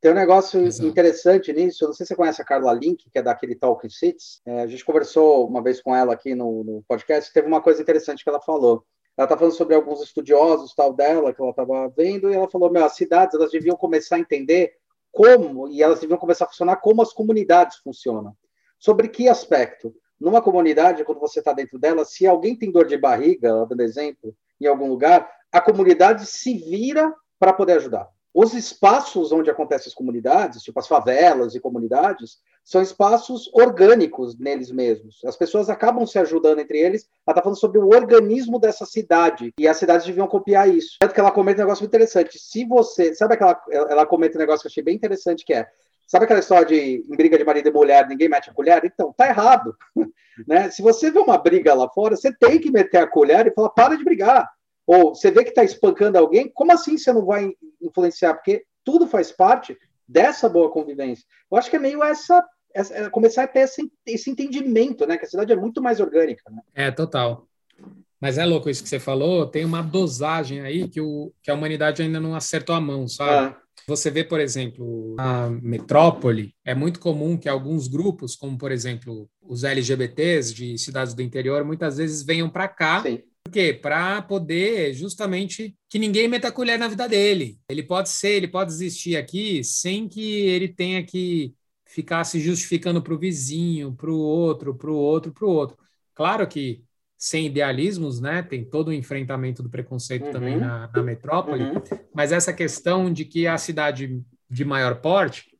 Tem um negócio Exato. interessante nisso, eu não sei se você conhece a Carla Link, que é daquele Talking Cities, é, a gente conversou uma vez com ela aqui no, no podcast, teve uma coisa interessante que ela falou. ela tá falando sobre alguns estudiosos tal dela que ela estava vendo e ela falou, meu, as cidades elas deviam começar a entender como e elas deviam começar a funcionar como as comunidades funcionam. Sobre que aspecto? Numa comunidade, quando você está dentro dela, se alguém tem dor de barriga, dando exemplo, em algum lugar, a comunidade se vira para poder ajudar. Os espaços onde acontecem as comunidades, tipo as favelas e comunidades, são espaços orgânicos neles mesmos. As pessoas acabam se ajudando entre eles. Ela está falando sobre o organismo dessa cidade. E as cidades deviam copiar isso. Tanto que ela comenta um negócio interessante. Se você. Sabe aquela. Ela comenta um negócio que eu achei bem interessante que é. Sabe aquela história de em briga de marido e mulher, ninguém mete a colher? Então, tá errado. né? Se você vê uma briga lá fora, você tem que meter a colher e falar: para de brigar ou você vê que está espancando alguém, como assim você não vai influenciar? Porque tudo faz parte dessa boa convivência. Eu acho que é meio essa, essa é começar a ter esse, esse, entendimento, né? Que a cidade é muito mais orgânica. Né?
É, total. Mas é louco isso que você falou, tem uma dosagem aí que, o, que a humanidade ainda não acertou a mão, sabe? Ah. Você vê, por exemplo, a metrópole, é muito comum que alguns grupos, como por exemplo os LGBTs de cidades do interior, muitas vezes venham para cá Sim por quê? Para poder justamente que ninguém meta a colher na vida dele. Ele pode ser, ele pode existir aqui sem que ele tenha que ficar se justificando para o vizinho, para o outro, para o outro, para o outro. Claro que sem idealismos, né? Tem todo o enfrentamento do preconceito uhum. também na, na metrópole, uhum. mas essa questão de que a cidade de maior porte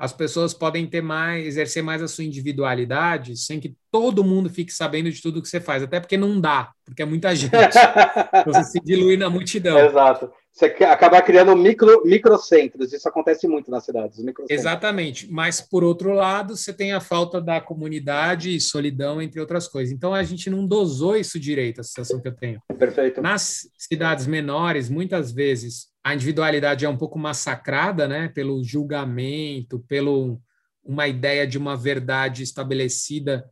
as pessoas podem ter mais, exercer mais a sua individualidade sem que todo mundo fique sabendo de tudo que você faz, até porque não dá, porque é muita gente. você se dilui na multidão.
Exato. Você acaba criando micro, microcentros, isso acontece muito nas cidades.
Exatamente. Mas, por outro lado, você tem a falta da comunidade e solidão, entre outras coisas. Então, a gente não dosou isso direito, a sensação que eu tenho.
Perfeito.
Nas cidades menores, muitas vezes, a individualidade é um pouco massacrada, né, pelo julgamento, pelo uma ideia de uma verdade estabelecida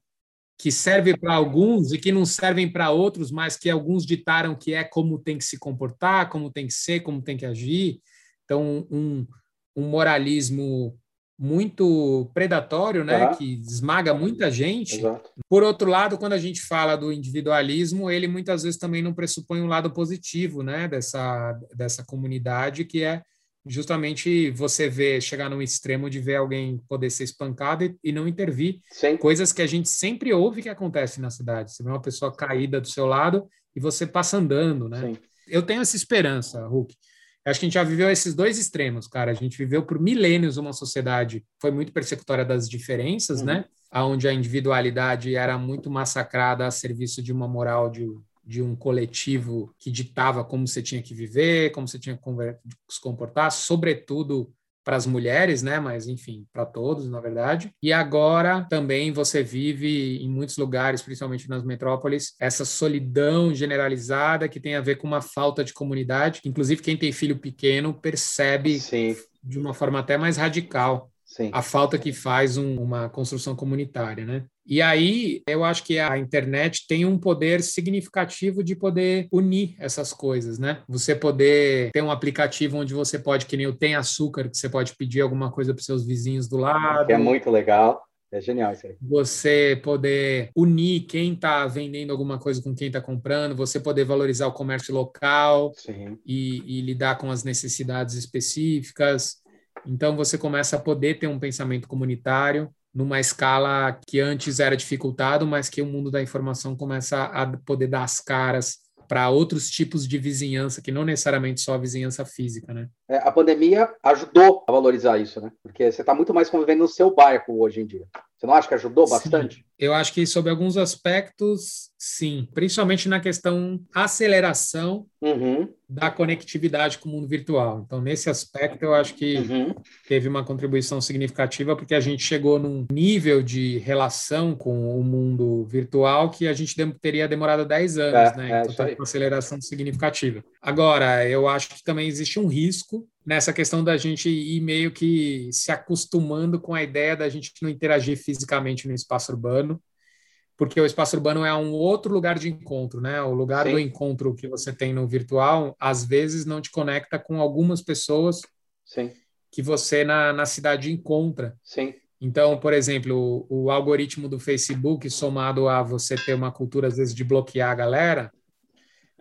que serve para alguns e que não servem para outros, mas que alguns ditaram que é como tem que se comportar, como tem que ser, como tem que agir. Então, um, um moralismo muito predatório, né, que esmaga muita gente. Exato. Por outro lado, quando a gente fala do individualismo, ele muitas vezes também não pressupõe um lado positivo, né, dessa dessa comunidade que é justamente você ver chegar num extremo de ver alguém poder ser espancado e, e não intervir, Sim. coisas que a gente sempre ouve que acontece na cidade. Você vê uma pessoa caída do seu lado e você passa andando, né? Sim. Eu tenho essa esperança, Hulk, Acho que a gente já viveu esses dois extremos, cara. A gente viveu por milênios uma sociedade que foi muito persecutória das diferenças, né? uhum. né? Onde a individualidade era muito massacrada a serviço de uma moral de, de um coletivo que ditava como você tinha que viver, como você tinha que se comportar, sobretudo para as mulheres, né? Mas enfim, para todos, na verdade. E agora também você vive em muitos lugares, principalmente nas metrópoles, essa solidão generalizada que tem a ver com uma falta de comunidade. Inclusive, quem tem filho pequeno percebe Sim. de uma forma até mais radical Sim. a falta que faz um, uma construção comunitária, né? E aí eu acho que a internet tem um poder significativo de poder unir essas coisas, né? Você poder ter um aplicativo onde você pode, que nem o Tem Açúcar, que você pode pedir alguma coisa para seus vizinhos do lado.
Que é muito legal. É genial isso aí.
Você poder unir quem está vendendo alguma coisa com quem está comprando, você poder valorizar o comércio local e, e, lidar com as necessidades específicas. Então, você começa a poder ter um pensamento comunitário numa escala que antes era dificultado, mas que o mundo da informação começa a poder dar as caras para outros tipos de vizinhança, que não necessariamente só a vizinhança física, né?
É, a pandemia ajudou a valorizar isso, né? Porque você está muito mais convivendo no seu bairro hoje em dia. Você não acha que ajudou sim. bastante?
Eu acho que, sob alguns aspectos, sim. Principalmente na questão aceleração uhum. da conectividade com o mundo virtual. Então, nesse aspecto, eu acho que uhum. teve uma contribuição significativa, porque a gente chegou num nível de relação com o mundo virtual que a gente teria demorado 10 anos, é, né? Então, é, uma aceleração significativa. Agora, eu acho que também existe um risco nessa questão da gente ir meio que se acostumando com a ideia da gente não interagir fisicamente no espaço urbano, porque o espaço urbano é um outro lugar de encontro, né? O lugar Sim. do encontro que você tem no virtual, às vezes não te conecta com algumas pessoas Sim. que você na, na cidade encontra.
Sim.
Então, por exemplo, o, o algoritmo do Facebook, somado a você ter uma cultura, às vezes, de bloquear a galera,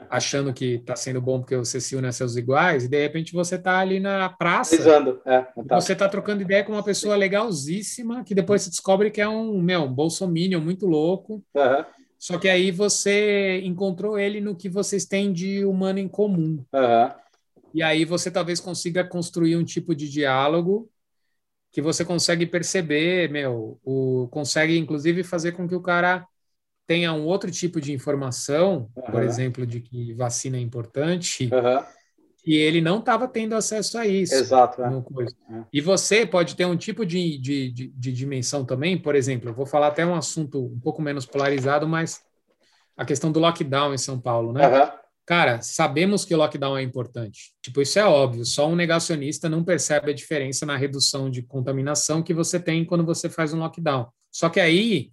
achando que está sendo bom porque você se une a seus iguais, e de repente você está ali na praça.
Exando, é,
tá. Você está trocando ideia com uma pessoa legalzíssima, que depois você descobre que é um, meu, um bolsominion muito louco.
Uhum.
Só que aí você encontrou ele no que vocês têm de humano em comum.
Uhum.
E aí você talvez consiga construir um tipo de diálogo que você consegue perceber, meu, o, consegue inclusive fazer com que o cara tenha um outro tipo de informação, uhum. por exemplo, de que vacina é importante,
uhum.
e ele não estava tendo acesso a isso.
Exato. É.
É. E você pode ter um tipo de, de, de, de, dimensão também, por exemplo, eu vou falar até um assunto um pouco menos polarizado, mas a questão do lockdown em São Paulo, né?
Uhum.
Cara, sabemos que o lockdown é importante. Tipo, isso é óbvio. Só um negacionista não percebe a diferença na redução de contaminação que você tem quando você faz um lockdown. Só que aí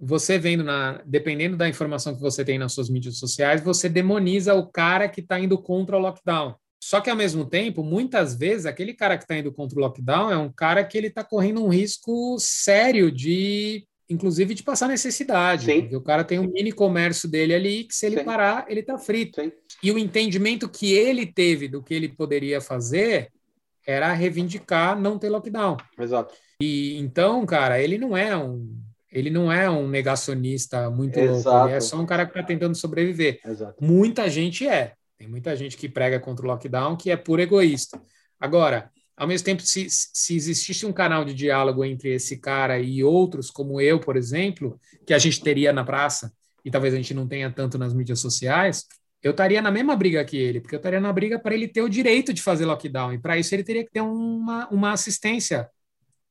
você vendo na, dependendo da informação que você tem nas suas mídias sociais, você demoniza o cara que está indo contra o lockdown. Só que ao mesmo tempo, muitas vezes aquele cara que está indo contra o lockdown é um cara que ele está correndo um risco sério de, inclusive, de passar necessidade.
Sim.
Porque o cara tem um mini comércio dele ali que se ele Sim. parar, ele está frito.
Sim.
E o entendimento que ele teve do que ele poderia fazer era reivindicar não ter lockdown.
Exato.
E então, cara, ele não é um ele não é um negacionista muito
Exato.
louco, ele é só um cara que está tentando sobreviver.
Exato.
Muita gente é. Tem muita gente que prega contra o lockdown que é puro egoísta. Agora, ao mesmo tempo, se, se existisse um canal de diálogo entre esse cara e outros, como eu, por exemplo, que a gente teria na praça, e talvez a gente não tenha tanto nas mídias sociais, eu estaria na mesma briga que ele, porque eu estaria na briga para ele ter o direito de fazer lockdown, e para isso ele teria que ter uma, uma assistência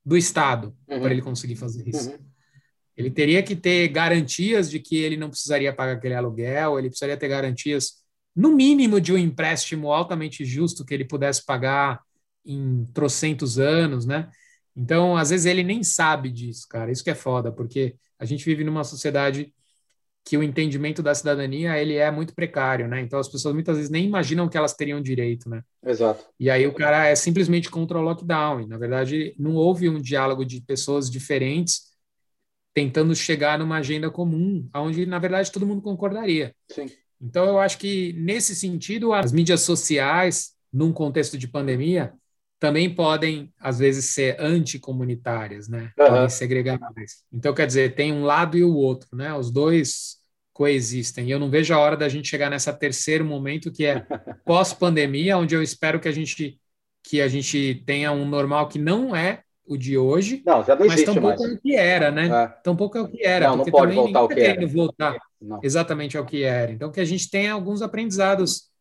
do Estado uhum. para ele conseguir fazer isso. Uhum. Ele teria que ter garantias de que ele não precisaria pagar aquele aluguel, ele precisaria ter garantias, no mínimo, de um empréstimo altamente justo que ele pudesse pagar em trocentos anos, né? Então, às vezes, ele nem sabe disso, cara. Isso que é foda, porque a gente vive numa sociedade que o entendimento da cidadania ele é muito precário, né? Então as pessoas muitas vezes nem imaginam que elas teriam direito, né?
Exato.
E aí o cara é simplesmente contra o lockdown. E, na verdade, não houve um diálogo de pessoas diferentes tentando chegar numa agenda comum, onde, na verdade, todo mundo concordaria.
Sim.
Então, eu acho que, nesse sentido, as mídias sociais, num contexto de pandemia, também podem, às vezes, ser anticomunitárias, né? Uhum. Podem segregar mais. Então, quer dizer, tem um lado e o outro, né? Os dois coexistem. E eu não vejo a hora da gente chegar nesse terceiro momento, que é pós-pandemia, onde eu espero que a gente que a gente tenha um normal que não é o de hoje.
Não, já não
mas tampouco
mais.
é o que era, né? É. Tampouco é o que era.
Não, não pode voltar ao que era.
voltar não. exatamente ao que era. Então, que a gente tenha alguns aprendizados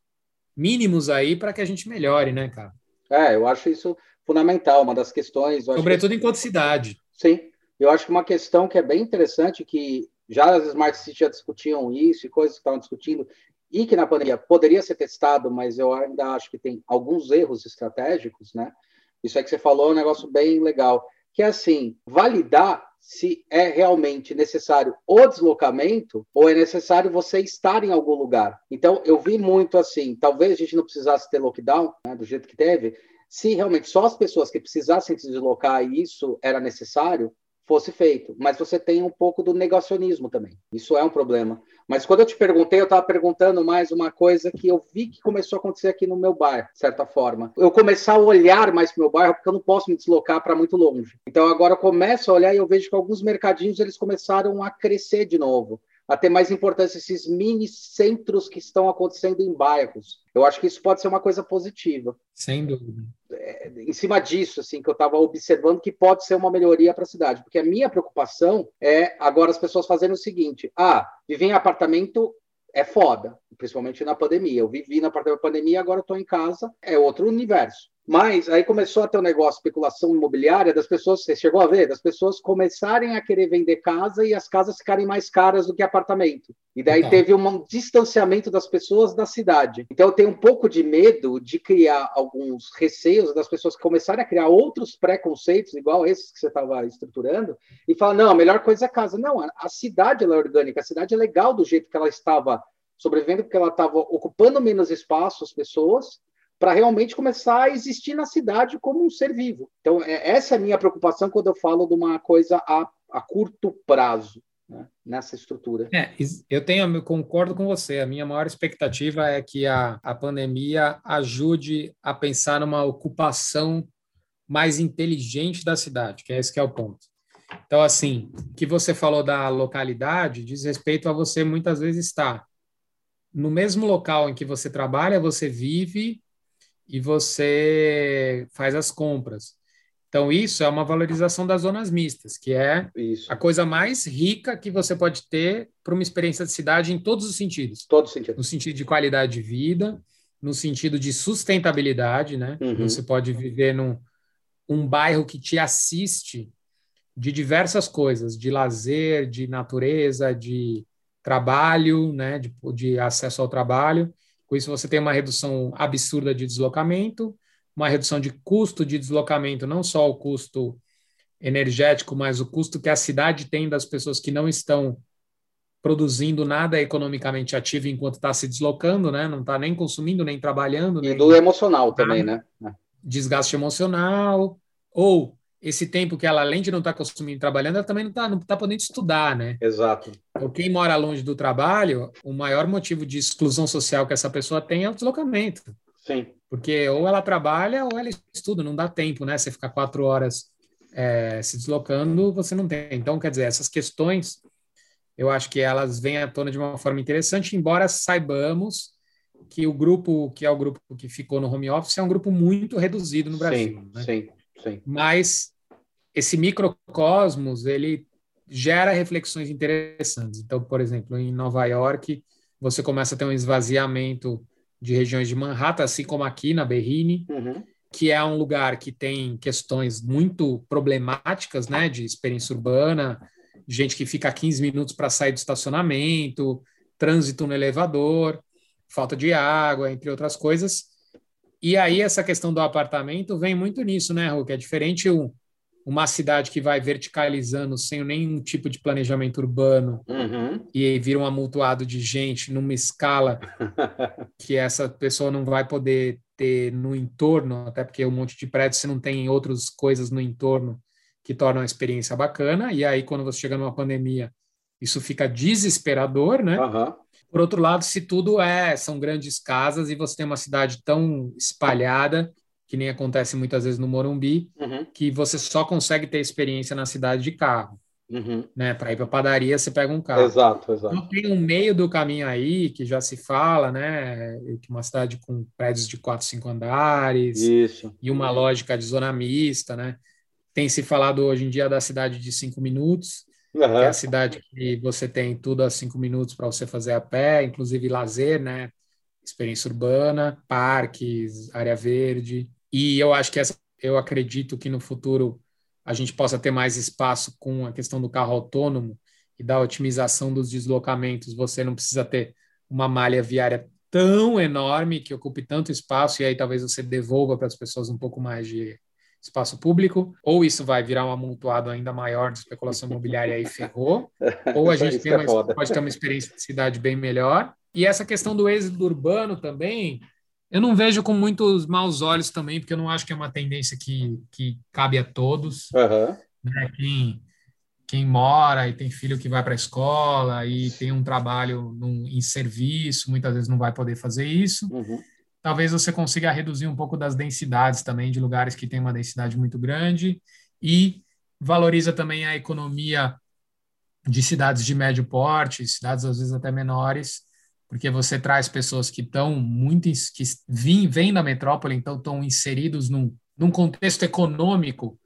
mínimos aí para que a gente melhore, né, cara?
É, eu acho isso fundamental, uma das questões.
Sobretudo
que...
enquanto cidade.
Sim, eu acho que uma questão que é bem interessante, que já as Smart Cities já discutiam isso e coisas que estavam discutindo, e que na pandemia poderia ser testado, mas eu ainda acho que tem alguns erros estratégicos, né? Isso aí que você falou é um negócio bem legal, que é assim, validar se é realmente necessário o deslocamento ou é necessário você estar em algum lugar. Então, eu vi muito assim, talvez a gente não precisasse ter lockdown, né, do jeito que teve, se realmente só as pessoas que precisassem se deslocar e isso era necessário, fosse feito. Mas você tem um pouco do negacionismo também. Isso é um problema. Mas quando eu te perguntei, eu estava perguntando mais uma coisa que eu vi que começou a acontecer aqui no meu bairro, de certa forma. Eu começar a olhar mais para o meu bairro, porque eu não posso me deslocar para muito longe. Então agora eu começo a olhar e eu vejo que alguns mercadinhos eles começaram a crescer de novo a ter mais importância esses mini centros que estão acontecendo em bairros. Eu acho que isso pode ser uma coisa positiva.
Sem dúvida.
É, em cima disso, assim, que eu estava observando que pode ser uma melhoria para a cidade, porque a minha preocupação é agora as pessoas fazendo o seguinte: ah, viver em apartamento é foda, principalmente na pandemia. Eu vivi na pandemia, agora estou em casa, é outro universo. Mas aí começou a ter um negócio especulação imobiliária das pessoas, você chegou a ver, das pessoas começarem a querer vender casa e as casas ficarem mais caras do que apartamento. E daí tá. teve um distanciamento das pessoas da cidade. Então eu tenho um pouco de medo de criar alguns receios das pessoas começarem a criar outros preconceitos, igual esses que você estava estruturando, e falar: não, a melhor coisa é casa. Não, a cidade é orgânica, a cidade é legal do jeito que ela estava sobrevivendo, porque ela estava ocupando menos espaço as pessoas para realmente começar a existir na cidade como um ser vivo. Então, é, essa é a minha preocupação quando eu falo de uma coisa a, a curto prazo. né, nessa estrutura.
É, eu tenho, eu concordo com você. A minha maior expectativa é que a, a pandemia ajude a pensar numa ocupação mais inteligente da cidade, que é esse que é o ponto. Então, assim, o que você falou da localidade diz respeito a você muitas vezes estar no mesmo local em que você trabalha, você vive e você faz as compras. Então, isso é uma valorização das zonas mistas, que é isso. a coisa mais rica que você pode ter para uma experiência de cidade em todos os sentidos.
Todos os sentidos.
No sentido de qualidade de vida, no sentido de sustentabilidade, né? Uhum. Você pode viver num um bairro que te assiste de diversas coisas, de lazer, de natureza, de trabalho, né? de, de acesso ao trabalho. Com isso, você tem uma redução absurda de deslocamento, uma redução de custo de deslocamento, não só o custo energético, mas o custo que a cidade tem das pessoas que não estão produzindo nada economicamente ativo enquanto está se deslocando, né? Não está nem consumindo, nem trabalhando.
E
nem...
do emocional também, né?
Desgaste emocional, ou esse tempo que ela, além de não estar tá consumindo trabalhando, ela também não está não tá podendo estudar, né?
Exato.
Então, quem mora longe do trabalho, o maior motivo de exclusão social que essa pessoa tem é o deslocamento.
Sim.
Porque ou ela trabalha ou ela estuda, não dá tempo, né? Você ficar quatro horas é, se deslocando, você não tem. Então, quer dizer, essas questões, eu acho que elas vêm à tona de uma forma interessante, embora saibamos que o grupo, que é o grupo que ficou no home office, é um grupo muito reduzido no Brasil.
Sim, né? sim, sim.
Mas esse microcosmos, ele gera reflexões interessantes. Então, por exemplo, em Nova York, você começa a ter um esvaziamento de regiões de Manhattan, assim como aqui na Berrine, uhum. que é um lugar que tem questões muito problemáticas, né, de experiência urbana, gente que fica 15 minutos para sair do estacionamento, trânsito no elevador, falta de água, entre outras coisas. E aí essa questão do apartamento vem muito nisso, né, Hulk? É diferente um, uma cidade que vai verticalizando sem nenhum tipo de planejamento urbano uhum. e vira um amontoado de gente numa escala que essa pessoa não vai poder ter no entorno, até porque um monte de prédios você não tem outras coisas no entorno que tornam a experiência bacana, e aí quando você chega numa pandemia, isso fica desesperador, né? Uhum. Por outro lado, se tudo é são grandes casas e você tem uma cidade tão espalhada que nem acontece muitas vezes no Morumbi, uhum. que você só consegue ter experiência na cidade de carro. Uhum. Né? Para ir para padaria, você pega um carro.
Exato, exato.
Então, tem um meio do caminho aí que já se fala, né? Que uma cidade com prédios de quatro, cinco andares
Isso.
e uma lógica de zona mista, né? Tem se falado hoje em dia da cidade de cinco minutos, uhum. é a cidade que você tem tudo a cinco minutos para você fazer a pé, inclusive lazer, né? Experiência urbana, parques, área verde. E eu acho que essa, eu acredito que no futuro a gente possa ter mais espaço com a questão do carro autônomo e da otimização dos deslocamentos. Você não precisa ter uma malha viária tão enorme que ocupe tanto espaço e aí talvez você devolva para as pessoas um pouco mais de espaço público, ou isso vai virar um amontoado ainda maior de especulação imobiliária e ferrou, ou a gente tem é uma, pode ter uma experiência de cidade bem melhor. E essa questão do êxodo urbano também, eu não vejo com muitos maus olhos também, porque eu não acho que é uma tendência que, que cabe a todos.
Uhum.
Né? Quem, quem mora e tem filho que vai para a escola e tem um trabalho num, em serviço, muitas vezes não vai poder fazer isso. Uhum. Talvez você consiga reduzir um pouco das densidades também, de lugares que tem uma densidade muito grande, e valoriza também a economia de cidades de médio porte, cidades às vezes até menores, porque você traz pessoas que estão muito que vêm, vêm da metrópole, então estão inseridos num, num contexto econômico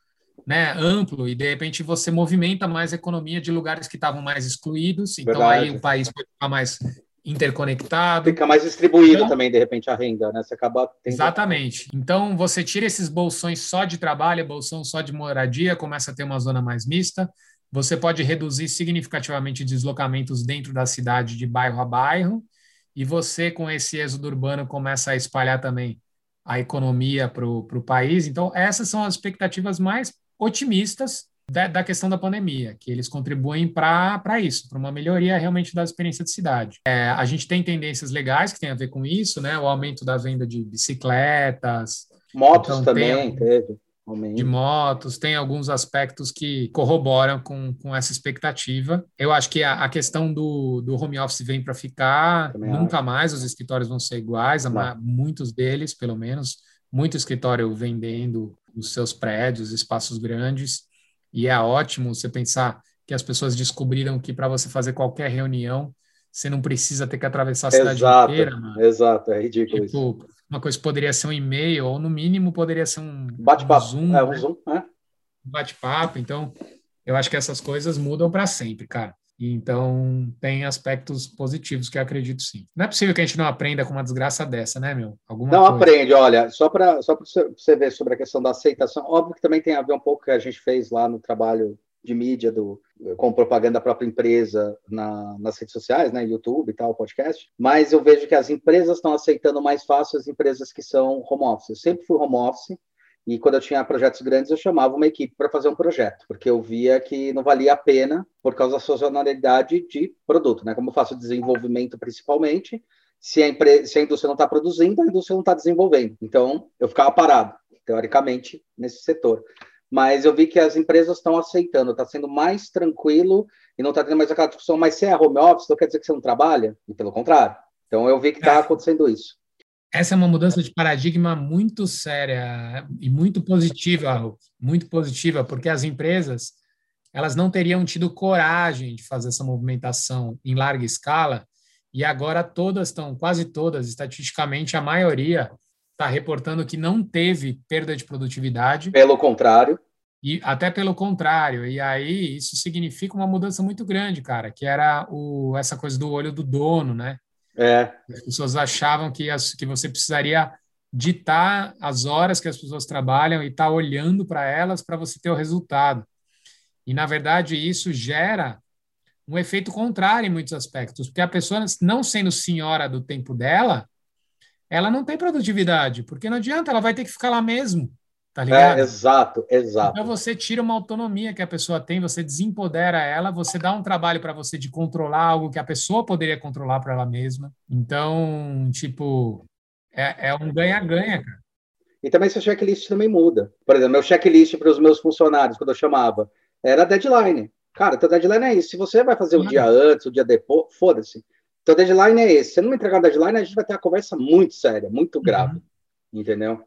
né, amplo e de repente você movimenta mais a economia de lugares que estavam mais excluídos, então Verdade. aí o país pode ficar mais interconectado.
Fica mais distribuído então, também, de repente, a renda, né? Você acaba
tendo... Exatamente. Então, você tira esses bolsões só de trabalho, bolsão só de moradia, começa a ter uma zona mais mista. Você pode reduzir significativamente deslocamentos dentro da cidade de bairro a bairro e você, com esse êxodo urbano, começa a espalhar também a economia para o país. Então, essas são as expectativas mais otimistas da, da questão da pandemia, que eles contribuem para isso, para uma melhoria realmente da experiência de cidade. É, a gente tem tendências legais que têm a ver com isso, né? O aumento da venda de bicicletas.
Motos então, também, tem, teve.
de motos, tem alguns aspectos que corroboram com, com essa expectativa. Eu acho que a, a questão do, do home office vem para ficar, Também nunca acho. mais os escritórios vão ser iguais, muitos deles, pelo menos, muito escritório vendendo os seus prédios, espaços grandes, e é ótimo você pensar que as pessoas descobriram que para você fazer qualquer reunião, você não precisa ter que atravessar a cidade
exato,
inteira.
Mano. Exato, é ridículo tipo,
isso. Uma coisa poderia ser um e-mail, ou no mínimo poderia ser um
bate-papo. Um Zoom, é, um né? Zoom, é. Um
bate-papo. Então, eu acho que essas coisas mudam para sempre, cara. Então, tem aspectos positivos que eu acredito sim. Não é possível que a gente não aprenda com uma desgraça dessa, né, meu?
Alguma não coisa. aprende, olha, só para só você ver sobre a questão da aceitação, óbvio que também tem a ver um pouco que a gente fez lá no trabalho de mídia do, com propaganda da própria empresa na, nas redes sociais, né, YouTube e tal, podcast, mas eu vejo que as empresas estão aceitando mais fácil as empresas que são home office. Eu sempre fui home office, e quando eu tinha projetos grandes, eu chamava uma equipe para fazer um projeto, porque eu via que não valia a pena por causa da sazonalidade de produto, né? Como eu faço desenvolvimento principalmente, se a, empresa, se a indústria não está produzindo, a indústria não está desenvolvendo. Então, eu ficava parado, teoricamente, nesse setor mas eu vi que as empresas estão aceitando, está sendo mais tranquilo e não está tendo mais aquela discussão, mas se é home office, não quer dizer que você não trabalha? E pelo contrário. Então eu vi que está é. acontecendo isso.
Essa é uma mudança de paradigma muito séria e muito positiva, muito positiva, porque as empresas elas não teriam tido coragem de fazer essa movimentação em larga escala e agora todas estão, quase todas, estatisticamente a maioria está reportando que não teve perda de produtividade.
Pelo contrário.
E até pelo contrário. E aí isso significa uma mudança muito grande, cara, que era o, essa coisa do olho do dono, né?
É.
As pessoas achavam que, as, que você precisaria ditar as horas que as pessoas trabalham e estar tá olhando para elas para você ter o resultado. E, na verdade, isso gera um efeito contrário em muitos aspectos, porque a pessoa, não sendo senhora do tempo dela, ela não tem produtividade, porque não adianta, ela vai ter que ficar lá mesmo, tá ligado?
É, exato, exato.
Então você tira uma autonomia que a pessoa tem, você desempodera ela, você dá um trabalho para você de controlar algo que a pessoa poderia controlar para ela mesma. Então, tipo, é, é um ganha-ganha, cara.
E também seu checklist também muda. Por exemplo, meu checklist para os meus funcionários, quando eu chamava, era deadline. Cara, teu deadline é isso. Se você vai fazer o um dia antes, o um dia depois, foda-se. Então, deadline é esse. Se não me entregar o deadline, a gente vai ter uma conversa muito séria, muito uhum. grave. Uhum. Entendeu?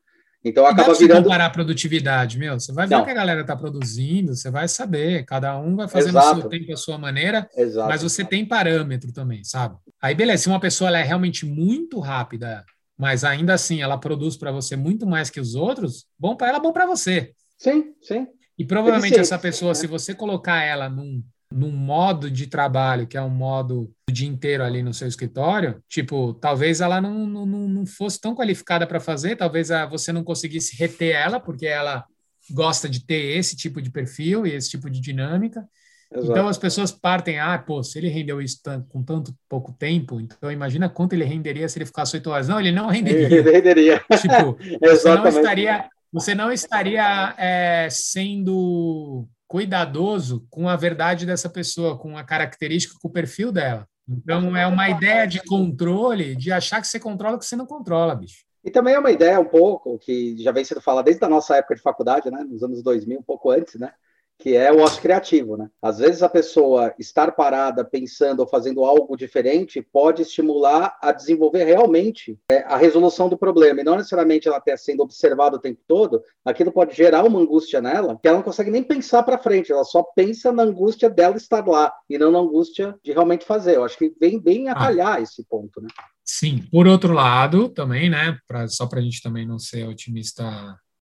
Então, acaba
não
virando.
comparar a produtividade, meu. Você vai ver o que a galera está produzindo, você vai saber. Cada um vai fazendo Exato. o seu tempo, a sua maneira. Exato. Mas você tem parâmetro também, sabe? Aí, beleza. Se uma pessoa é realmente muito rápida, mas ainda assim ela produz para você muito mais que os outros, bom para ela, bom para você.
Sim, sim.
E provavelmente essa pessoa, se você colocar ela num num modo de trabalho, que é um modo o dia inteiro ali no seu escritório, tipo, talvez ela não, não, não fosse tão qualificada para fazer, talvez você não conseguisse reter ela, porque ela gosta de ter esse tipo de perfil e esse tipo de dinâmica. Exato. Então as pessoas partem, ah, pô, se ele rendeu isso com tanto pouco tempo, então imagina quanto ele renderia se ele ficasse oito horas. Não, ele não renderia.
Ele renderia.
Tipo, você não estaria, você não estaria é, sendo cuidadoso com a verdade dessa pessoa, com a característica, com o perfil dela. Então, é uma ideia de controle, de achar que você controla o que você não controla, bicho.
E também é uma ideia um pouco que já vem sendo falada desde a nossa época de faculdade, né, nos anos 2000, um pouco antes, né, que é o ócio criativo, né? Às vezes a pessoa estar parada pensando ou fazendo algo diferente pode estimular a desenvolver realmente é, a resolução do problema, e não necessariamente ela ter sendo observada o tempo todo, aquilo pode gerar uma angústia nela, que ela não consegue nem pensar para frente, ela só pensa na angústia dela estar lá, e não na angústia de realmente fazer. Eu acho que vem bem a calhar ah. esse ponto, né?
Sim, por outro lado, também, né, pra, só para a gente também não ser otimista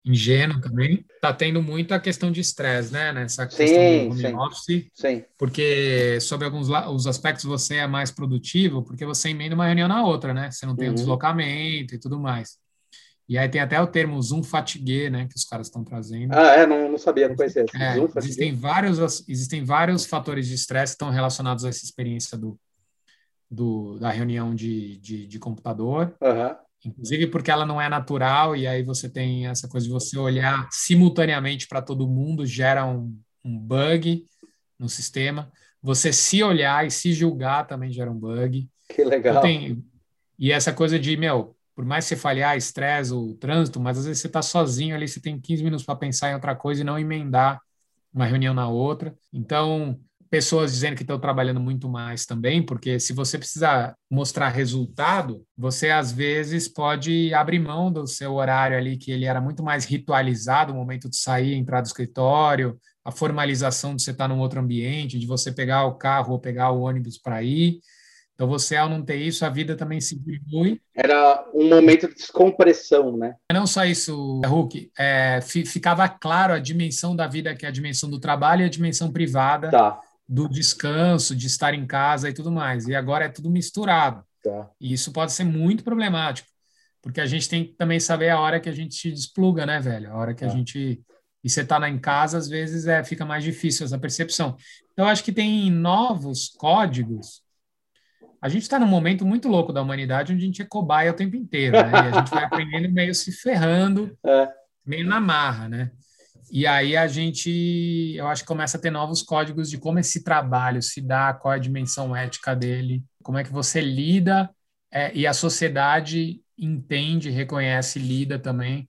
ingênuo também. Está tendo muito a questão de estresse, né? Nessa questão sim, do home sim, office.
Sim.
Porque, sobre alguns os aspectos, você é mais produtivo, porque você emenda uma reunião na outra, né? Você não tem uhum. o deslocamento e tudo mais. E aí tem até o termo Zoom fatigue, né? Que os caras estão trazendo.
Ah, é? Não, não sabia, não conhecia.
É, existem, vários, existem vários fatores de estresse que estão relacionados a essa experiência do, do, da reunião de, de, de computador.
Uhum.
Inclusive porque ela não é natural, e aí você tem essa coisa de você olhar simultaneamente para todo mundo, gera um, um bug no sistema. Você se olhar e se julgar também gera um bug.
Que legal.
Tem, e essa coisa de, meu, por mais que você falhar, ah, estresse, o trânsito, mas às vezes você está sozinho ali, você tem 15 minutos para pensar em outra coisa e não emendar uma reunião na outra. Então, pessoas dizendo que estão trabalhando muito mais também, porque se você precisar mostrar resultado, você às vezes pode abrir mão do seu horário ali, que ele era muito mais ritualizado, o momento de sair, entrar do escritório, a formalização de você estar num outro ambiente, de você pegar o carro ou pegar o ônibus para ir. Então, você, ao não ter isso, a vida também se diminui.
Era um momento de descompressão, né?
Não só isso, Hulk, é, ficava claro a dimensão da vida, que é a dimensão do trabalho e a dimensão privada.
Tá
do descanso, de estar em casa e tudo mais. E agora é tudo misturado.
Tá.
E isso pode ser muito problemático, porque a gente tem que também saber a hora que a gente se despluga, né, velho? A hora que tá. a gente. E você tá em casa, às vezes é, fica mais difícil essa percepção. Então, eu acho que tem novos códigos. A gente está num momento muito louco da humanidade onde a gente é cobaia o tempo inteiro, né? E a gente vai aprendendo meio se ferrando, é. meio na marra, né? E aí a gente, eu acho que começa a ter novos códigos de como esse trabalho se dá, qual é a dimensão ética dele, como é que você lida é, e a sociedade entende, reconhece, lida também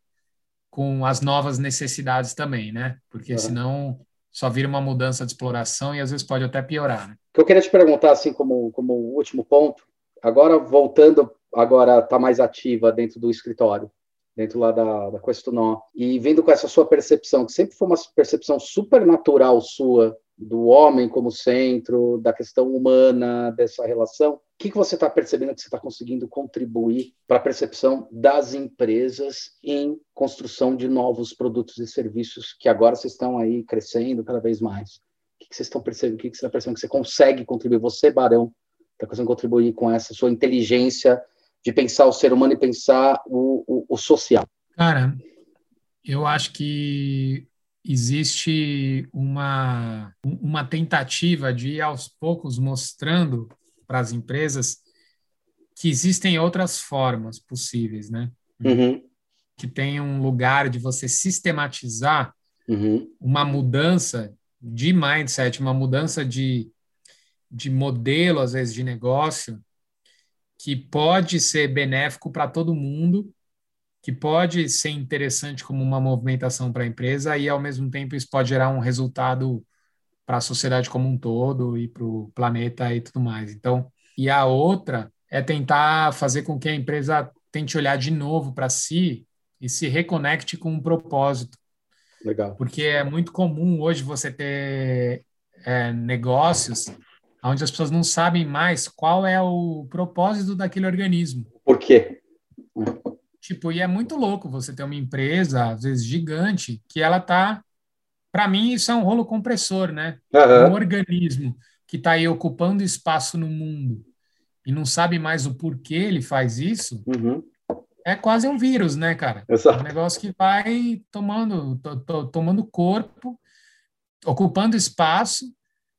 com as novas necessidades também, né? Porque uhum. senão só vira uma mudança de exploração e às vezes pode até piorar. Né?
O que eu queria te perguntar, assim, como, como último ponto, agora voltando, agora está mais ativa dentro do escritório dentro lá da, da Questonó, e vendo com essa sua percepção, que sempre foi uma percepção super natural sua, do homem como centro, da questão humana, dessa relação, o que, que você está percebendo que você está conseguindo contribuir para a percepção das empresas em construção de novos produtos e serviços que agora vocês estão aí crescendo cada vez mais? O que, que vocês estão percebendo? O que, que você está percebendo que você consegue contribuir? Você, Barão, está conseguindo contribuir com essa sua inteligência de pensar o ser humano e pensar o, o, o social?
Cara, eu acho que existe uma, uma tentativa de ir aos poucos mostrando para as empresas que existem outras formas possíveis, né?
Uhum.
Que tem um lugar de você sistematizar
uhum.
uma mudança de mindset, uma mudança de, de modelo, às vezes, de negócio, que pode ser benéfico para todo mundo, que pode ser interessante como uma movimentação para a empresa e, ao mesmo tempo, isso pode gerar um resultado para a sociedade como um todo e para o planeta e tudo mais. Então, e a outra é tentar fazer com que a empresa tente olhar de novo para si e se reconecte com um propósito.
Legal.
Porque é muito comum hoje você ter é, negócios onde as pessoas não sabem mais qual é o propósito daquele organismo.
Por quê?
Tipo, e é muito louco você ter uma empresa, às vezes gigante, que ela tá. Para mim, isso é um rolo compressor, né?
Uhum.
Um organismo que está aí ocupando espaço no mundo e não sabe mais o porquê ele faz isso,
uhum.
é quase um vírus, né, cara?
Exato.
É um negócio que vai tomando, to, to, tomando corpo, ocupando espaço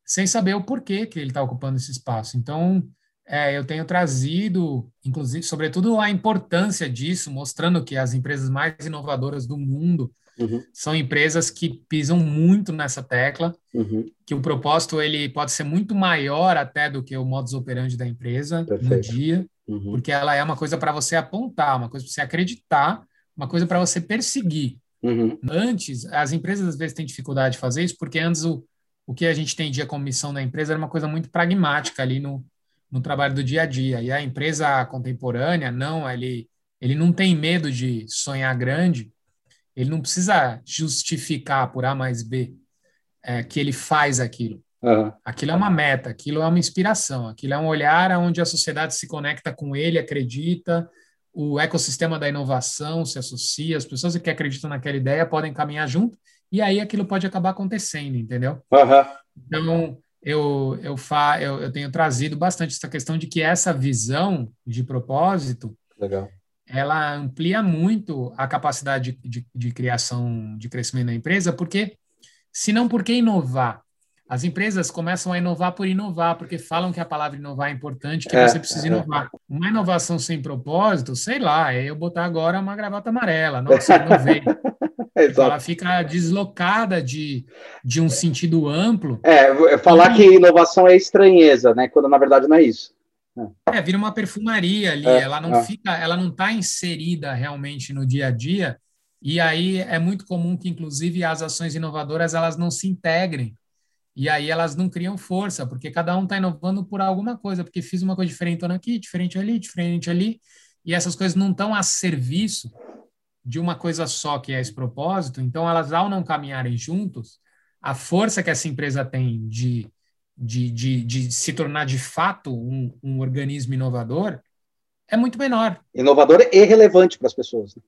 sem saber o porquê que ele está ocupando esse espaço. Então, é, eu tenho trazido, inclusive, sobretudo a importância disso, mostrando que as empresas mais inovadoras do mundo
uhum.
são empresas que pisam muito nessa tecla,
uhum.
que o propósito ele pode ser muito maior até do que o modus operandi da empresa
Perfeito.
no dia,
uhum.
porque ela é uma coisa para você apontar, uma coisa para você acreditar, uma coisa para você perseguir.
Uhum.
Antes, as empresas às vezes têm dificuldade de fazer isso, porque antes o o que a gente tendia como missão da empresa era uma coisa muito pragmática ali no, no trabalho do dia a dia. E a empresa contemporânea, não, ele, ele não tem medo de sonhar grande, ele não precisa justificar por A mais B é, que ele faz aquilo.
Uhum.
Aquilo é uma meta, aquilo é uma inspiração, aquilo é um olhar onde a sociedade se conecta com ele, acredita, o ecossistema da inovação se associa, as pessoas que acreditam naquela ideia podem caminhar junto e aí aquilo pode acabar acontecendo, entendeu?
Uhum.
Então, eu, eu, fa, eu, eu tenho trazido bastante essa questão de que essa visão de propósito,
Legal.
ela amplia muito a capacidade de, de, de criação, de crescimento da empresa, porque, se não, por que inovar? As empresas começam a inovar por inovar, porque falam que a palavra inovar é importante, que é, você precisa é. inovar. Uma inovação sem propósito, sei lá, é eu botar agora uma gravata amarela. Nossa, inovei. Então, ela fica deslocada de, de um sentido amplo.
É, falar que inovação é estranheza, né? Quando na verdade não é isso.
É, vira uma perfumaria ali, é, ela não é. fica, ela não está inserida realmente no dia a dia, e aí é muito comum que, inclusive, as ações inovadoras elas não se integrem, e aí elas não criam força, porque cada um está inovando por alguma coisa, porque fiz uma coisa diferente aqui, diferente ali, diferente ali, e essas coisas não estão a serviço de uma coisa só, que é esse propósito, então elas, ao não caminharem juntos, a força que essa empresa tem de de, de, de se tornar de fato um, um organismo inovador é muito menor.
Inovador e relevante para as pessoas. Né?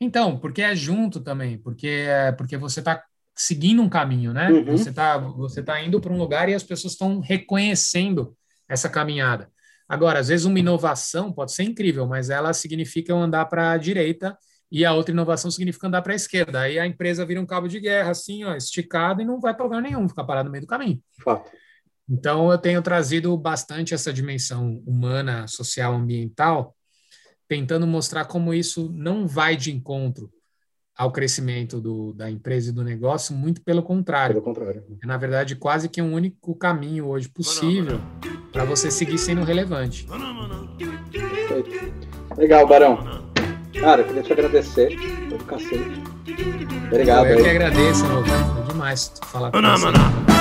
Então, porque é junto também, porque, é, porque você está seguindo um caminho, né? Uhum. Você está você tá indo para um lugar e as pessoas estão reconhecendo essa caminhada. Agora, às vezes uma inovação pode ser incrível, mas ela significa andar para a direita e a outra inovação significa andar para a esquerda. Aí a empresa vira um cabo de guerra, assim, ó, esticado e não vai para lugar nenhum, fica parado no meio do caminho.
Fato.
Então, eu tenho trazido bastante essa dimensão humana, social, ambiental, tentando mostrar como isso não vai de encontro ao crescimento do, da empresa e do negócio, muito pelo contrário.
Pelo contrário.
É, na verdade, quase que um único caminho hoje possível para você seguir sendo relevante.
Perfeito. Legal, Barão. Cara, eu queria te agradecer cacete. Obrigado.
Eu, eu que agradeço, meu. É demais falar com você.